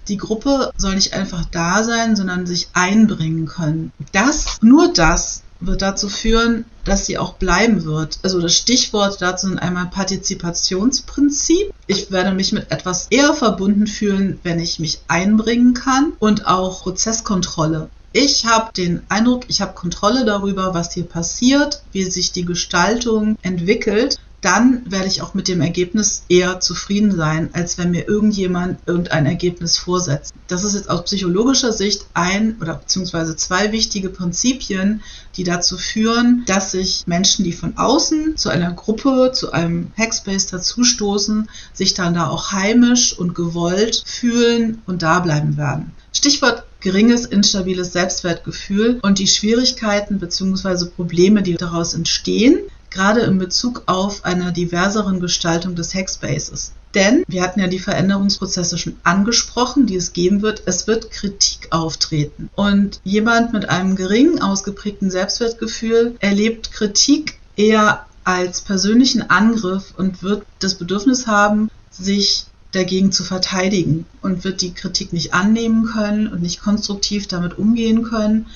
Die Gruppe soll nicht einfach da sein, sondern sich einbringen können. Das, nur das wird dazu führen, dass sie auch bleiben wird. Also das Stichwort dazu sind einmal Partizipationsprinzip. Ich werde mich mit etwas eher verbunden fühlen, wenn ich mich einbringen kann und auch Prozesskontrolle. Ich habe den Eindruck, ich habe Kontrolle darüber, was hier passiert, wie sich die Gestaltung entwickelt. Dann werde ich auch mit dem Ergebnis eher zufrieden sein, als wenn mir irgendjemand irgendein Ergebnis vorsetzt. Das ist jetzt aus psychologischer Sicht ein oder beziehungsweise zwei wichtige Prinzipien, die dazu führen, dass sich Menschen, die von außen zu einer Gruppe, zu einem Hackspace dazustoßen, sich dann da auch heimisch und gewollt fühlen und da bleiben werden. Stichwort geringes, instabiles Selbstwertgefühl und die Schwierigkeiten bzw. Probleme, die daraus entstehen, gerade in Bezug auf einer diverseren Gestaltung des Hackspaces. Denn wir hatten ja die Veränderungsprozesse schon angesprochen, die es geben wird. Es wird Kritik auftreten. Und jemand mit einem geringen ausgeprägten Selbstwertgefühl erlebt Kritik eher als persönlichen Angriff und wird das Bedürfnis haben, sich dagegen zu verteidigen und wird die Kritik nicht annehmen können und nicht konstruktiv damit umgehen können.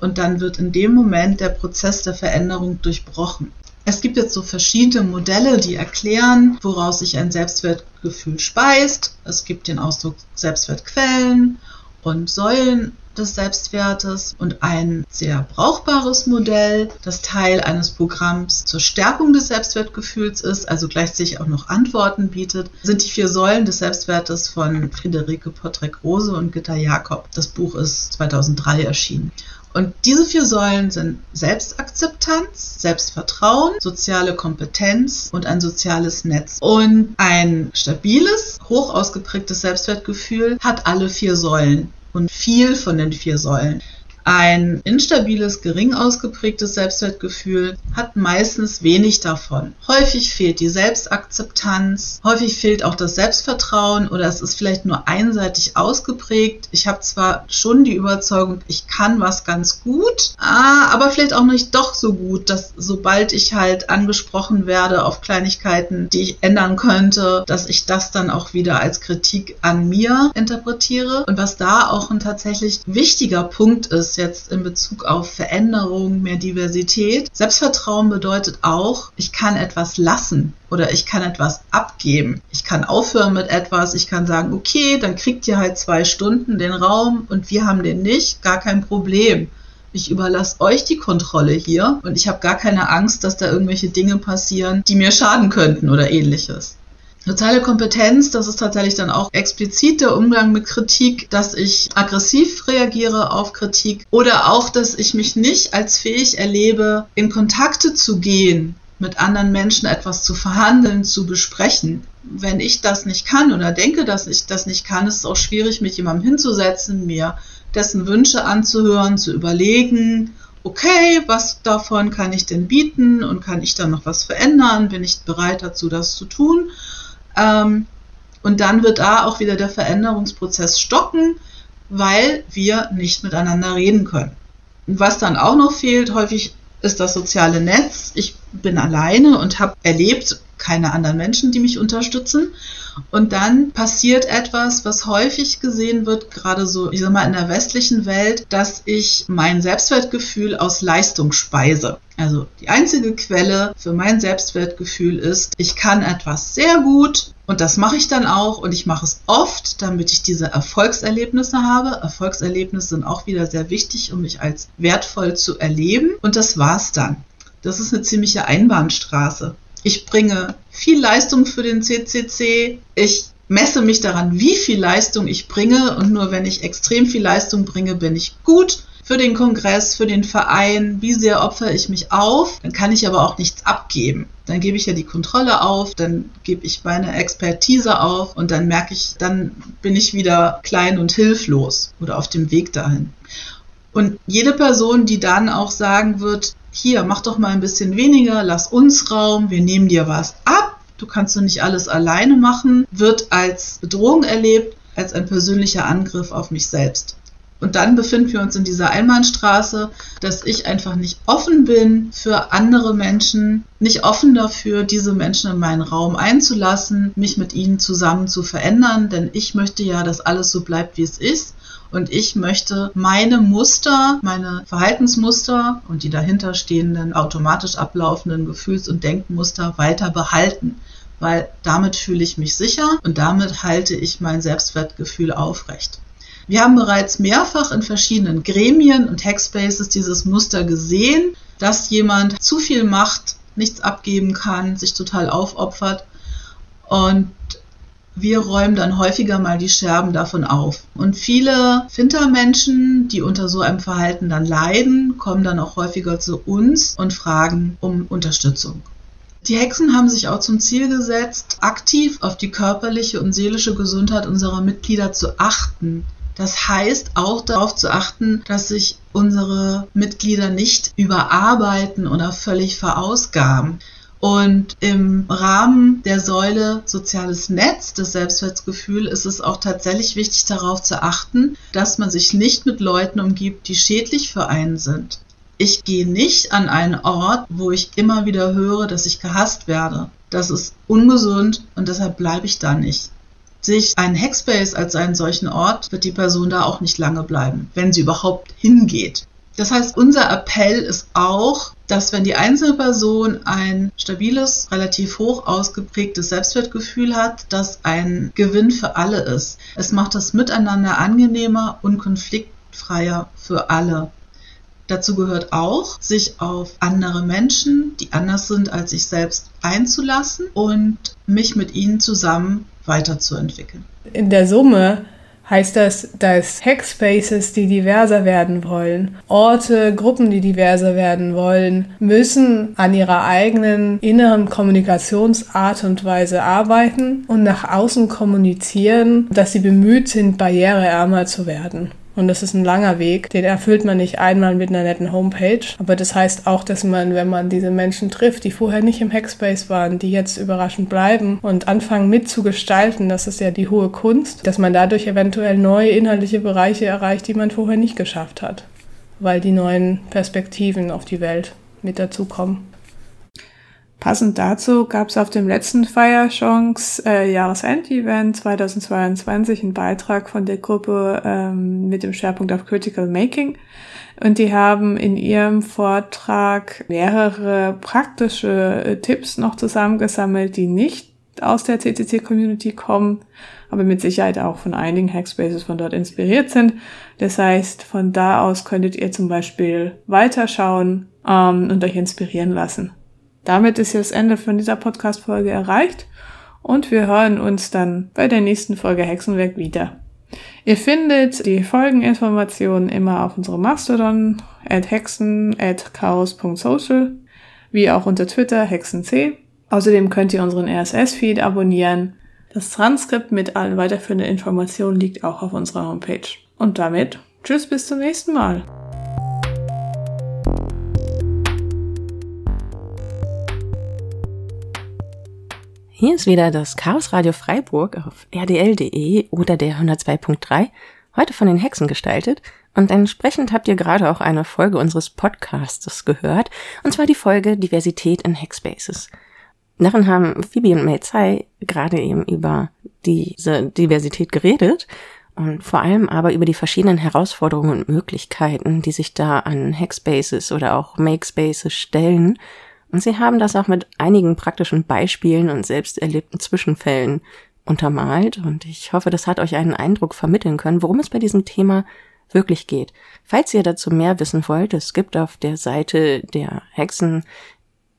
Und dann wird in dem Moment der Prozess der Veränderung durchbrochen. Es gibt jetzt so verschiedene Modelle, die erklären, woraus sich ein Selbstwertgefühl speist. Es gibt den Ausdruck Selbstwertquellen und Säulen des Selbstwertes und ein sehr brauchbares Modell, das Teil eines Programms zur Stärkung des Selbstwertgefühls ist, also gleichzeitig auch noch Antworten bietet, sind die vier Säulen des Selbstwertes von Friederike Pottrek-Rose und Gitta Jakob. Das Buch ist 2003 erschienen. Und diese vier Säulen sind Selbstakzeptanz, Selbstvertrauen, soziale Kompetenz und ein soziales Netz. Und ein stabiles, hoch ausgeprägtes Selbstwertgefühl hat alle vier Säulen und viel von den vier Säulen. Ein instabiles, gering ausgeprägtes Selbstwertgefühl hat meistens wenig davon. Häufig fehlt die Selbstakzeptanz, häufig fehlt auch das Selbstvertrauen oder es ist vielleicht nur einseitig ausgeprägt. Ich habe zwar schon die Überzeugung, ich kann was ganz gut, ah, aber vielleicht auch nicht doch so gut, dass sobald ich halt angesprochen werde auf Kleinigkeiten, die ich ändern könnte, dass ich das dann auch wieder als Kritik an mir interpretiere. Und was da auch ein tatsächlich wichtiger Punkt ist, jetzt in Bezug auf Veränderung, mehr Diversität. Selbstvertrauen bedeutet auch, ich kann etwas lassen oder ich kann etwas abgeben. Ich kann aufhören mit etwas, ich kann sagen, okay, dann kriegt ihr halt zwei Stunden den Raum und wir haben den nicht, gar kein Problem. Ich überlasse euch die Kontrolle hier und ich habe gar keine Angst, dass da irgendwelche Dinge passieren, die mir schaden könnten oder ähnliches. Soziale Kompetenz, das ist tatsächlich dann auch explizit der Umgang mit Kritik, dass ich aggressiv reagiere auf Kritik oder auch, dass ich mich nicht als fähig erlebe, in Kontakte zu gehen, mit anderen Menschen etwas zu verhandeln, zu besprechen. Wenn ich das nicht kann oder denke, dass ich das nicht kann, ist es auch schwierig, mit jemandem hinzusetzen, mir dessen Wünsche anzuhören, zu überlegen, okay, was davon kann ich denn bieten und kann ich da noch was verändern? Bin ich bereit dazu, das zu tun? Ähm, und dann wird da auch wieder der Veränderungsprozess stocken, weil wir nicht miteinander reden können. Und was dann auch noch fehlt, häufig ist das soziale Netz. Ich bin alleine und habe erlebt, keine anderen Menschen, die mich unterstützen. Und dann passiert etwas, was häufig gesehen wird, gerade so, ich sag mal, in der westlichen Welt, dass ich mein Selbstwertgefühl aus Leistung speise. Also die einzige Quelle für mein Selbstwertgefühl ist, ich kann etwas sehr gut und das mache ich dann auch und ich mache es oft, damit ich diese Erfolgserlebnisse habe. Erfolgserlebnisse sind auch wieder sehr wichtig, um mich als wertvoll zu erleben. Und das war's dann. Das ist eine ziemliche Einbahnstraße. Ich bringe viel Leistung für den CCC. Ich messe mich daran, wie viel Leistung ich bringe. Und nur wenn ich extrem viel Leistung bringe, bin ich gut für den Kongress, für den Verein, wie sehr opfere ich mich auf, dann kann ich aber auch nichts abgeben. Dann gebe ich ja die Kontrolle auf, dann gebe ich meine Expertise auf und dann merke ich, dann bin ich wieder klein und hilflos oder auf dem Weg dahin. Und jede Person, die dann auch sagen wird, hier, mach doch mal ein bisschen weniger, lass uns Raum, wir nehmen dir was ab, du kannst doch nicht alles alleine machen, wird als Bedrohung erlebt, als ein persönlicher Angriff auf mich selbst. Und dann befinden wir uns in dieser Einbahnstraße, dass ich einfach nicht offen bin für andere Menschen, nicht offen dafür, diese Menschen in meinen Raum einzulassen, mich mit ihnen zusammen zu verändern, denn ich möchte ja, dass alles so bleibt, wie es ist. Und ich möchte meine Muster, meine Verhaltensmuster und die dahinterstehenden automatisch ablaufenden Gefühls- und Denkmuster weiter behalten, weil damit fühle ich mich sicher und damit halte ich mein Selbstwertgefühl aufrecht. Wir haben bereits mehrfach in verschiedenen Gremien und Hackspaces dieses Muster gesehen, dass jemand zu viel Macht, nichts abgeben kann, sich total aufopfert und wir räumen dann häufiger mal die Scherben davon auf. Und viele Fintermenschen, die unter so einem Verhalten dann leiden, kommen dann auch häufiger zu uns und fragen um Unterstützung. Die Hexen haben sich auch zum Ziel gesetzt, aktiv auf die körperliche und seelische Gesundheit unserer Mitglieder zu achten. Das heißt auch darauf zu achten, dass sich unsere Mitglieder nicht überarbeiten oder völlig verausgaben. Und im Rahmen der Säule soziales Netz, das Selbstwertgefühl, ist es auch tatsächlich wichtig darauf zu achten, dass man sich nicht mit Leuten umgibt, die schädlich für einen sind. Ich gehe nicht an einen Ort, wo ich immer wieder höre, dass ich gehasst werde. Das ist ungesund und deshalb bleibe ich da nicht. Sich ein Hackspace als einen solchen Ort, wird die Person da auch nicht lange bleiben, wenn sie überhaupt hingeht. Das heißt, unser Appell ist auch, dass wenn die einzelne Person ein stabiles, relativ hoch ausgeprägtes Selbstwertgefühl hat, das ein Gewinn für alle ist. Es macht das Miteinander angenehmer und Konflikt konfliktfreier für alle. Dazu gehört auch, sich auf andere Menschen, die anders sind als ich selbst, einzulassen und mich mit ihnen zusammen weiterzuentwickeln. In der Summe heißt das, dass Hackspaces, die diverser werden wollen, Orte, Gruppen, die diverser werden wollen, müssen an ihrer eigenen inneren Kommunikationsart und Weise arbeiten und nach außen kommunizieren, dass sie bemüht sind, barriereärmer zu werden. Und das ist ein langer Weg, den erfüllt man nicht einmal mit einer netten Homepage. Aber das heißt auch, dass man, wenn man diese Menschen trifft, die vorher nicht im Hackspace waren, die jetzt überraschend bleiben und anfangen mitzugestalten, das ist ja die hohe Kunst, dass man dadurch eventuell neue inhaltliche Bereiche erreicht, die man vorher nicht geschafft hat. Weil die neuen Perspektiven auf die Welt mit dazukommen. Passend dazu gab es auf dem letzten Feierchance äh, Jahresend-Event 2022 einen Beitrag von der Gruppe ähm, mit dem Schwerpunkt auf Critical Making. Und die haben in ihrem Vortrag mehrere praktische äh, Tipps noch zusammengesammelt, die nicht aus der CCC-Community kommen, aber mit Sicherheit auch von einigen Hackspaces von dort inspiriert sind. Das heißt, von da aus könntet ihr zum Beispiel weiterschauen ähm, und euch inspirieren lassen. Damit ist jetzt das Ende von dieser Podcast-Folge erreicht und wir hören uns dann bei der nächsten Folge Hexenwerk wieder. Ihr findet die Folgeninformationen immer auf unserem Mastodon at hexen at chaos.social wie auch unter Twitter hexenc. Außerdem könnt ihr unseren RSS-Feed abonnieren. Das Transkript mit allen weiterführenden Informationen liegt auch auf unserer Homepage. Und damit, tschüss bis zum nächsten Mal. Hier ist wieder das Chaos Radio Freiburg auf rdl.de oder der 102.3, heute von den Hexen gestaltet. Und entsprechend habt ihr gerade auch eine Folge unseres Podcasts gehört, und zwar die Folge Diversität in Hackspaces. Darin haben Phoebe und Mei Tsai gerade eben über diese Diversität geredet und vor allem aber über die verschiedenen Herausforderungen und Möglichkeiten, die sich da an Hackspaces oder auch Makespaces stellen und sie haben das auch mit einigen praktischen Beispielen und selbst erlebten Zwischenfällen untermalt. Und ich hoffe, das hat euch einen Eindruck vermitteln können, worum es bei diesem Thema wirklich geht. Falls ihr dazu mehr wissen wollt, es gibt auf der Seite der Hexen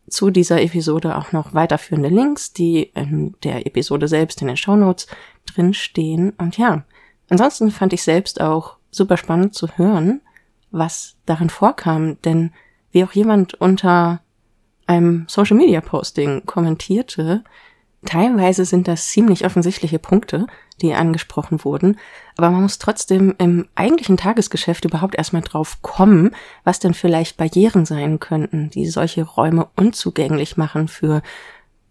zu dieser Episode auch noch weiterführende Links, die in der Episode selbst in den Shownotes drinstehen. Und ja, ansonsten fand ich selbst auch super spannend zu hören, was darin vorkam, denn wie auch jemand unter einem Social Media Posting kommentierte, teilweise sind das ziemlich offensichtliche Punkte, die angesprochen wurden, aber man muss trotzdem im eigentlichen Tagesgeschäft überhaupt erstmal drauf kommen, was denn vielleicht Barrieren sein könnten, die solche Räume unzugänglich machen für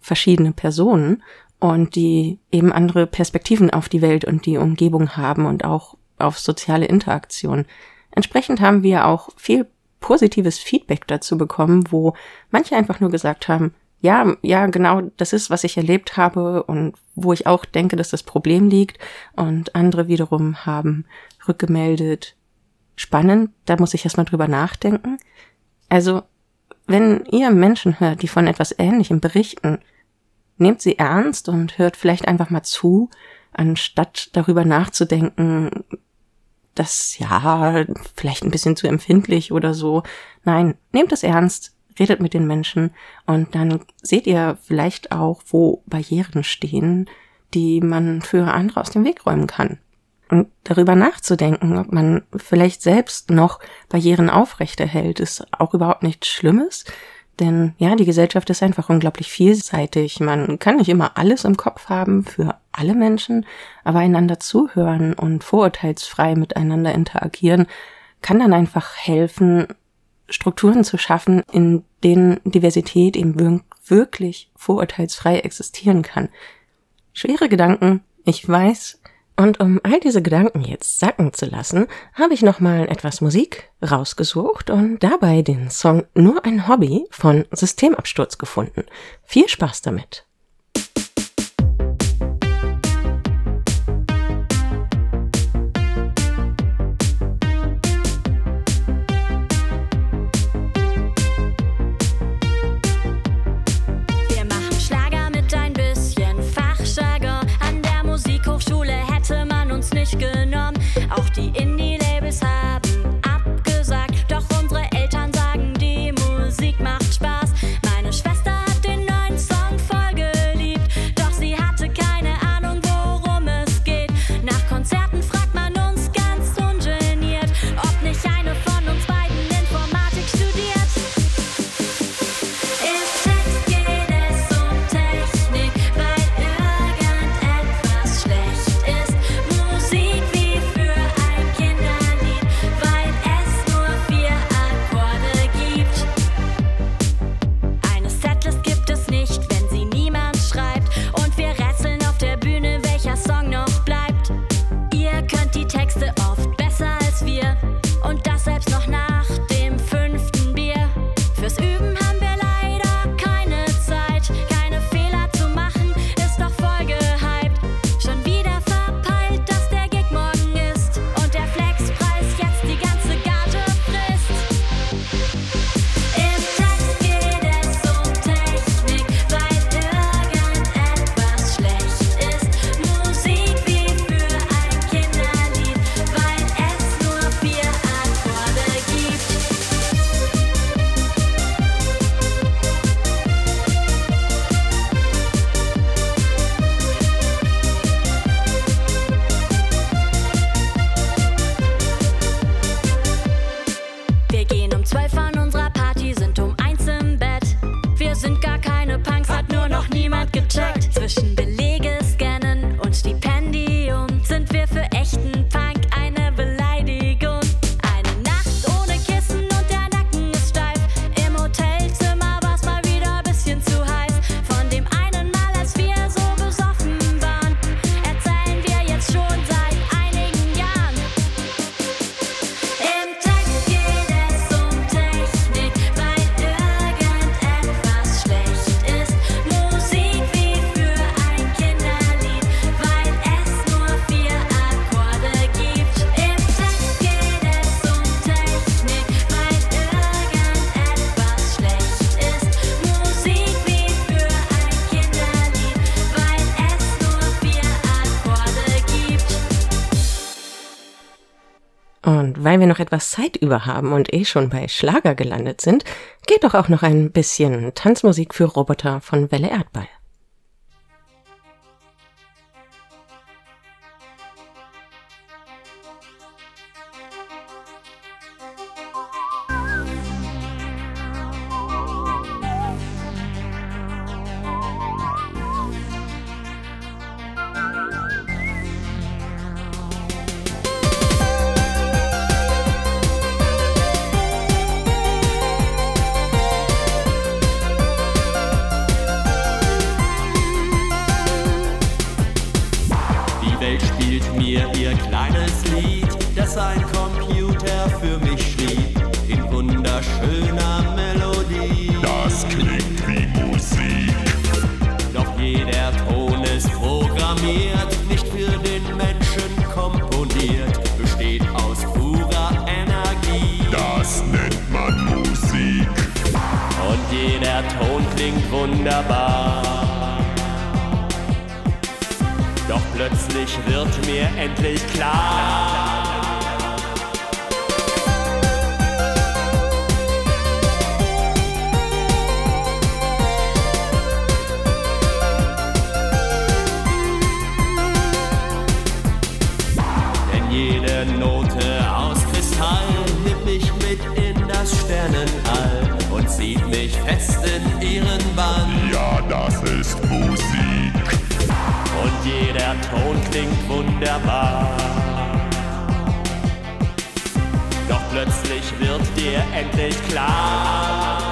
verschiedene Personen und die eben andere Perspektiven auf die Welt und die Umgebung haben und auch auf soziale Interaktion. Entsprechend haben wir auch viel positives Feedback dazu bekommen, wo manche einfach nur gesagt haben, ja, ja, genau, das ist, was ich erlebt habe und wo ich auch denke, dass das Problem liegt. Und andere wiederum haben rückgemeldet, spannend, da muss ich erstmal drüber nachdenken. Also, wenn ihr Menschen hört, die von etwas Ähnlichem berichten, nehmt sie ernst und hört vielleicht einfach mal zu, anstatt darüber nachzudenken, das ja vielleicht ein bisschen zu empfindlich oder so. Nein, nehmt es ernst, redet mit den Menschen und dann seht ihr vielleicht auch, wo Barrieren stehen, die man für andere aus dem Weg räumen kann. Und darüber nachzudenken, ob man vielleicht selbst noch Barrieren aufrechterhält, ist auch überhaupt nichts Schlimmes. Denn ja, die Gesellschaft ist einfach unglaublich vielseitig. Man kann nicht immer alles im Kopf haben für alle Menschen, aber einander zuhören und vorurteilsfrei miteinander interagieren kann dann einfach helfen, Strukturen zu schaffen, in denen Diversität eben wirklich vorurteilsfrei existieren kann. Schwere Gedanken, ich weiß, und um all diese Gedanken jetzt sacken zu lassen, habe ich nochmal etwas Musik rausgesucht und dabei den Song Nur ein Hobby von Systemabsturz gefunden. Viel Spaß damit! Noch etwas Zeit über haben und eh schon bei Schlager gelandet sind, geht doch auch noch ein bisschen Tanzmusik für Roboter von Welle Erdball. Plötzlich wird mir endlich klar. Mond klingt wunderbar. Doch plötzlich wird dir endlich klar.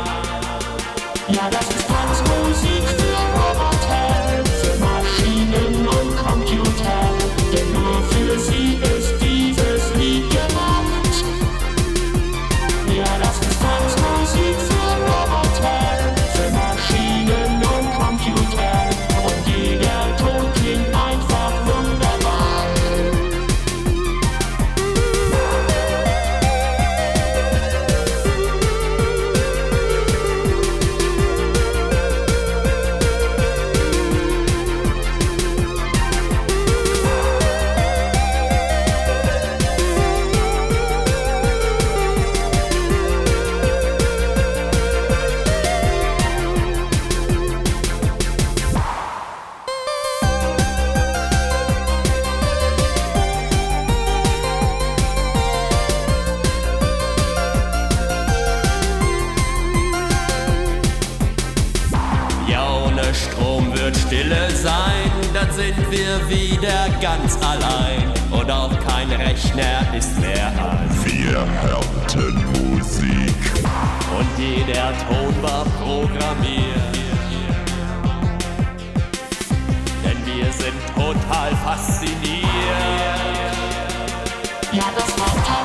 Stille sein, dann sind wir wieder ganz allein und auch kein Rechner ist mehr an. Wir hörten Musik und jeder Ton war programmiert. Denn wir sind total fasziniert. Ja, das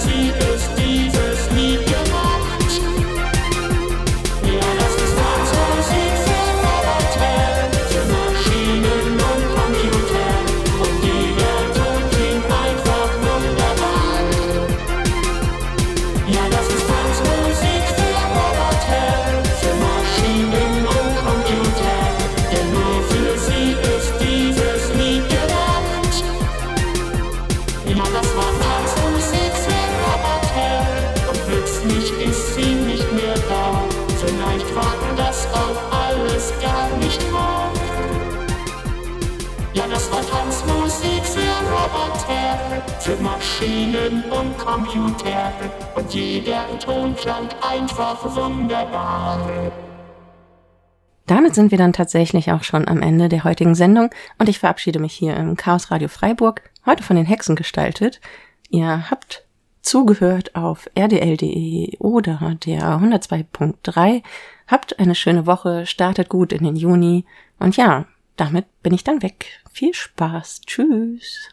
see Computer und jeder Ton klang einfach wunderbar. Damit sind wir dann tatsächlich auch schon am Ende der heutigen Sendung und ich verabschiede mich hier im Chaos Radio Freiburg, heute von den Hexen gestaltet. Ihr habt zugehört auf rdl.de oder der 102.3. Habt eine schöne Woche, startet gut in den Juni und ja, damit bin ich dann weg. Viel Spaß. Tschüss.